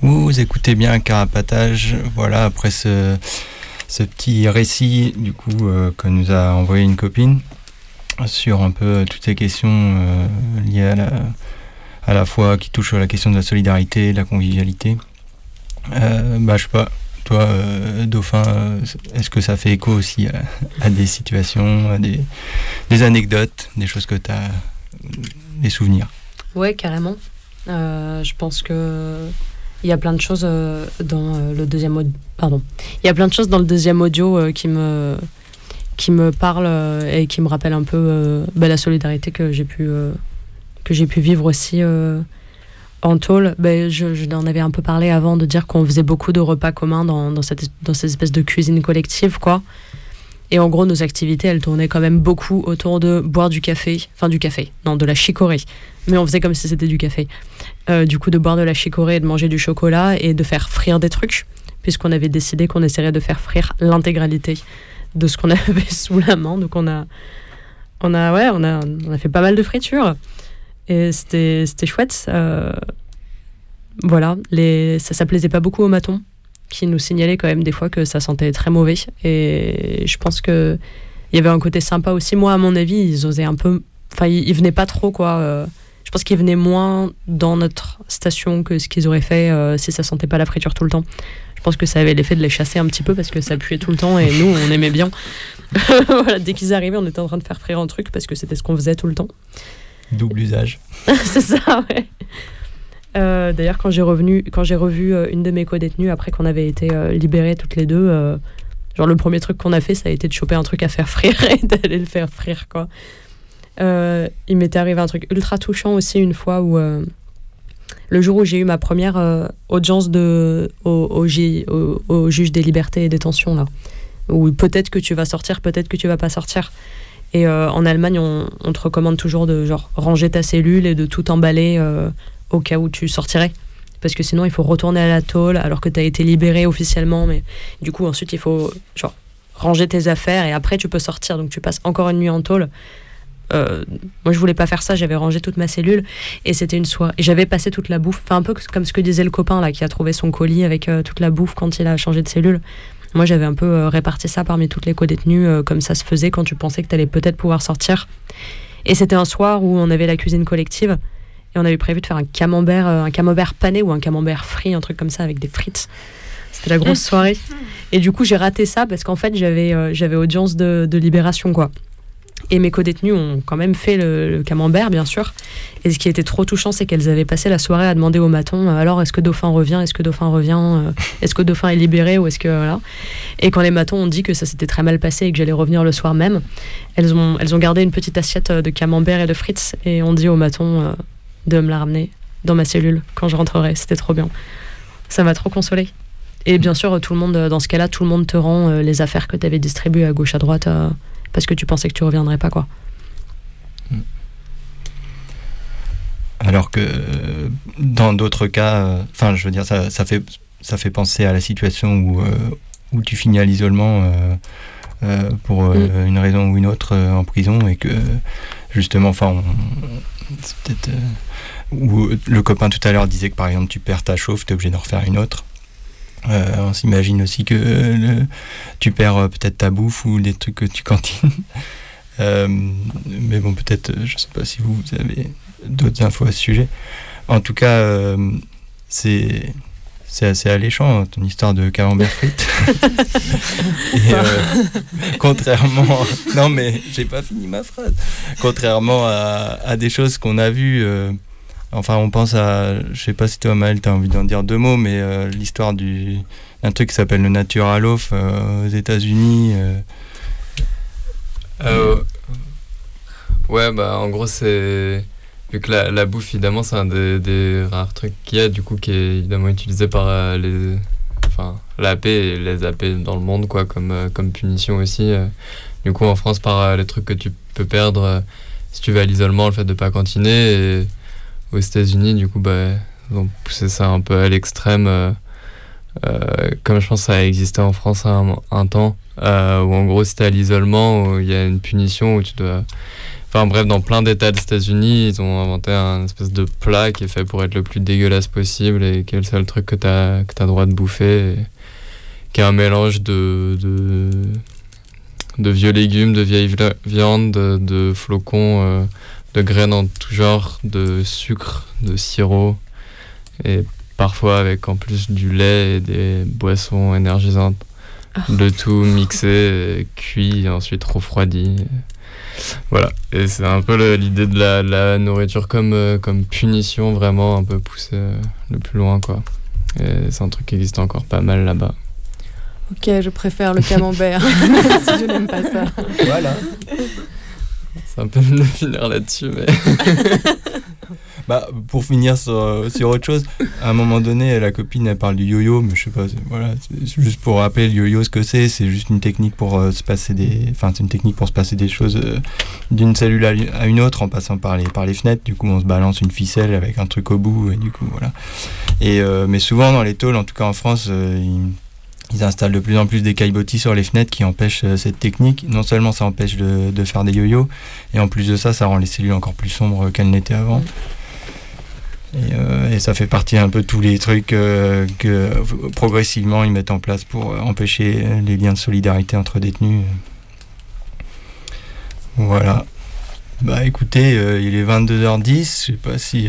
S1: Vous écoutez bien Carapatage, voilà, après ce, ce petit récit du coup euh, que nous a envoyé une copine sur un peu toutes ces questions euh, liées à la, à la fois qui touchent à la question de la solidarité, de la convivialité. Euh, bah, je sais pas, toi, euh, Dauphin, euh, est-ce que ça fait écho aussi à, des situations, à des, anecdotes, des choses que tu as, des souvenirs?
S5: Ouais, carrément. Euh, je pense que il y a plein de choses dans le deuxième audio. Pardon. Il y a plein de choses dans le deuxième audio qui me qui me parlent et qui me rappellent un peu bah, la solidarité que j'ai pu que j'ai pu vivre aussi en tôle. Ben, je, je en avais un peu parlé avant de dire qu'on faisait beaucoup de repas communs dans, dans cette dans espèce de cuisine collective quoi. Et en gros, nos activités, elles tournaient quand même beaucoup autour de boire du café, enfin du café, non, de la chicorée. Mais on faisait comme si c'était du café. Euh, du coup, de boire de la chicorée et de manger du chocolat et de faire frire des trucs, puisqu'on avait décidé qu'on essaierait de faire frire l'intégralité de ce qu'on avait sous la main. Donc on a, on a, ouais, on a, on a fait pas mal de fritures. Et c'était chouette. Euh, voilà, les, ça, ça plaisait pas beaucoup aux matons qui nous signalaient quand même des fois que ça sentait très mauvais. Et je pense que il y avait un côté sympa aussi. Moi, à mon avis, ils osaient un peu. Enfin, ils venaient pas trop, quoi. euh, je pense qu'ils venaient moins dans notre station que ce qu'ils auraient fait euh, si ça sentait pas la friture tout le temps. Je pense que ça avait l'effet de les chasser un petit peu parce que ça puait tout le temps et nous, on aimait bien. voilà, dès qu'ils arrivaient, on était en train de faire frire un truc parce que c'était ce qu'on faisait tout le temps.
S1: Double usage.
S5: c'est ça, ouais. Euh, D'ailleurs, quand j'ai revu euh, une de mes co-détenues après qu'on avait été euh, libérées toutes les deux, genre le premier truc qu'on a fait, ça a été de choper un truc à faire frire et d'aller le faire frire, quoi. Il m'était arrivé un truc ultra touchant aussi une fois où le jour où j'ai eu ma première audience de, au, au, juge des libertés et détention, là, où peut-être que tu vas sortir, peut-être que tu vas pas sortir. Et euh, en Allemagne, on, te recommande toujours de genre ranger ta cellule et de tout emballer euh, au cas où tu sortirais. Parce que sinon, il faut retourner à la tôle alors que tu as été libéré officiellement. Mais du coup, ensuite, il faut genre ranger tes affaires et après, tu peux sortir. Donc, tu passes encore une nuit en tôle. Euh, moi, je voulais pas faire ça. J'avais rangé toute ma cellule et c'était une soirée. J'avais passé toute la bouffe. Enfin, un peu comme ce que disait le copain là qui a trouvé son colis avec toute la bouffe quand il a changé de cellule. Moi, j'avais un peu euh, réparti ça parmi toutes les co-détenues, euh, comme ça se faisait quand tu pensais que tu allais peut-être pouvoir sortir. Et c'était un soir où on avait la cuisine collective et on avait prévu de faire un camembert, euh, un camembert pané ou un camembert frit, un truc comme ça avec des frites. C'était la grosse soirée. Et du coup, j'ai raté ça parce qu'en fait, j'avais euh, j'avais audience de, de libération, quoi. Et mes co-détenues ont quand même fait le, camembert, bien sûr. Et ce qui était trop touchant, c'est qu'elles avaient passé la soirée à demander au maton euh, alors, est-ce que Dauphin revient Est-ce que Dauphin revient Euh, Est-ce que Dauphin est libéré Ou est-ce que. Voilà. Et quand les matons ont dit que ça s'était très mal passé et que j'allais revenir le soir même, elles ont, elles ont gardé une petite assiette euh, de camembert et de frites et ont dit au maton de me la ramener dans ma cellule quand je rentrerai. C'était trop bien. Ça m'a trop consolé. Et bien sûr, tout le monde, dans ce cas-là, tout le monde te rend les affaires que tu avais distribuées à gauche, à droite, parce que tu pensais que tu reviendrais pas, quoi.
S1: Alors que euh, dans d'autres cas, euh, enfin, je veux dire, ça, ça, fait, ça fait penser à la situation où, euh, où tu finis à l'isolement euh, pour euh, une raison ou une autre euh, en prison et que justement, enfin, peut-être. où le copain tout à l'heure disait que par exemple, tu perds ta chauffe, tu es obligé d'en refaire une autre. Euh, on s'imagine aussi que le- tu perds euh, peut-être ta bouffe ou des trucs que tu cantines. Euh, mais bon, peut-être, euh, je sais pas si vous, vous avez d'autres infos à ce sujet. En tout cas, euh, c'est c'est assez alléchant hein, ton histoire de camembert frites. Et, euh, contrairement, non mais j'ai pas fini ma phrase. Contrairement à, à des choses qu'on a vues, euh, enfin on pense à, je sais pas si toi Maël t'as envie d'en dire deux mots, mais euh, l'histoire du d'un truc qui s'appelle le Natural Off euh, aux États-Unis. euh,
S4: ouais, bah en gros, c'est. Vu que la, la bouffe, évidemment, c'est un des, rares trucs qu'il y a, du coup, qui est évidemment utilisé par les. Enfin, l'AP et les AP dans le monde, quoi, comme, comme punition aussi. Du coup, en France, par les trucs que tu peux perdre si tu vas à l'isolement, le fait de pas cantiner. Et aux États-Unis, du coup, bah, ils ont poussé ça un peu à l'extrême. euh, euh, comme je pense que ça a existé en France un, temps, euh, où en gros, t'es à l'isolement, où il y a une punition où tu dois Enfin bref, dans plein d'États des États-Unis, ils ont inventé un espèce de plat qui est fait pour être le plus dégueulasse possible et qui est le seul truc que tu as, que as droit de bouffer. Qui est un mélange de, vieux légumes, de vieilles viandes, de, flocons, de graines en tout genre, de sucre, de sirop. Et parfois avec en plus du lait et des boissons énergisantes. Le tout mixé, cuit et ensuite refroidi. Voilà, et c'est un peu l'idée de la, la, nourriture comme, euh, comme punition, vraiment un peu poussée euh, le plus loin, quoi. Et c'est un truc qui existe encore pas mal là-bas.
S2: Ok, je préfère le camembert, si je n'aime pas ça.
S1: Voilà.
S4: C'est un peu de finir là-dessus, mais.
S1: bah, pour finir sur, sur, autre chose, à un moment donné, la copine, elle parle du yo-yo, mais je sais pas, voilà, juste pour rappeler le yo-yo ce que c'est, c'est juste une technique pour euh, se passer des. Enfin, c'est une technique pour se passer des choses euh, d'une cellule à une autre en passant par les, par les fenêtres. Du coup, on se balance une ficelle avec un truc au bout, et du coup, voilà. Et, euh, mais souvent, dans les tôles, en tout cas en France, ils ils installent de plus en plus des caillebotis sur les fenêtres qui empêchent euh, cette technique. Non seulement ça empêche de, de faire des yo-yo, et en plus de ça, ça rend les cellules encore plus sombres qu'elles n'étaient avant. Et, euh, et, ça fait partie un peu de tous les trucs euh, que progressivement ils mettent en place pour empêcher les liens de solidarité entre détenus. Voilà. Bah écoutez, il est 22h10, je sais pas si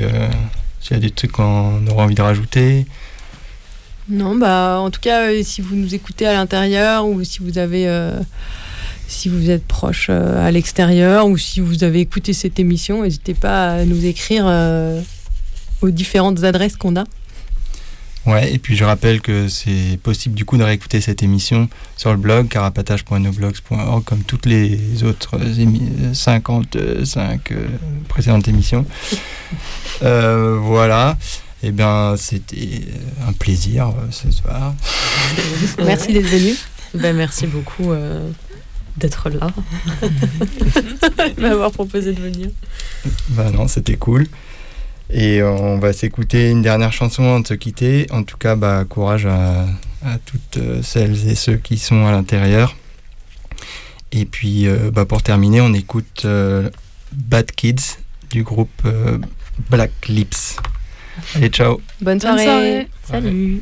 S1: s'il y a des trucs qu'on aura envie de rajouter.
S2: Non, bah en tout cas, euh, si vous nous écoutez à l'intérieur ou si vous avez, euh, êtes proche euh, à l'extérieur ou si vous avez écouté cette émission, n'hésitez pas à nous écrire aux différentes adresses qu'on a.
S1: Ouais, et puis je rappelle que c'est possible du coup de réécouter cette émission sur le blog carapatage.noblogs.org comme toutes les autres 55 précédentes émissions. voilà. Eh bien, c'était un plaisir euh, ce soir.
S2: merci d'être venu.
S5: Ben, merci beaucoup euh, d'être là.
S2: m'avoir proposé de venir.
S1: Ben non, c'était cool. Et on va s'écouter une dernière chanson avant de se quitter. En tout cas, bah, courage à, à toutes euh, celles et ceux qui sont à l'intérieur. Et puis, bah, pour terminer, on écoute Bad Kids du groupe Black Lips. Allez, ciao.
S2: Bonne soirée. Bonne soirée. Salut.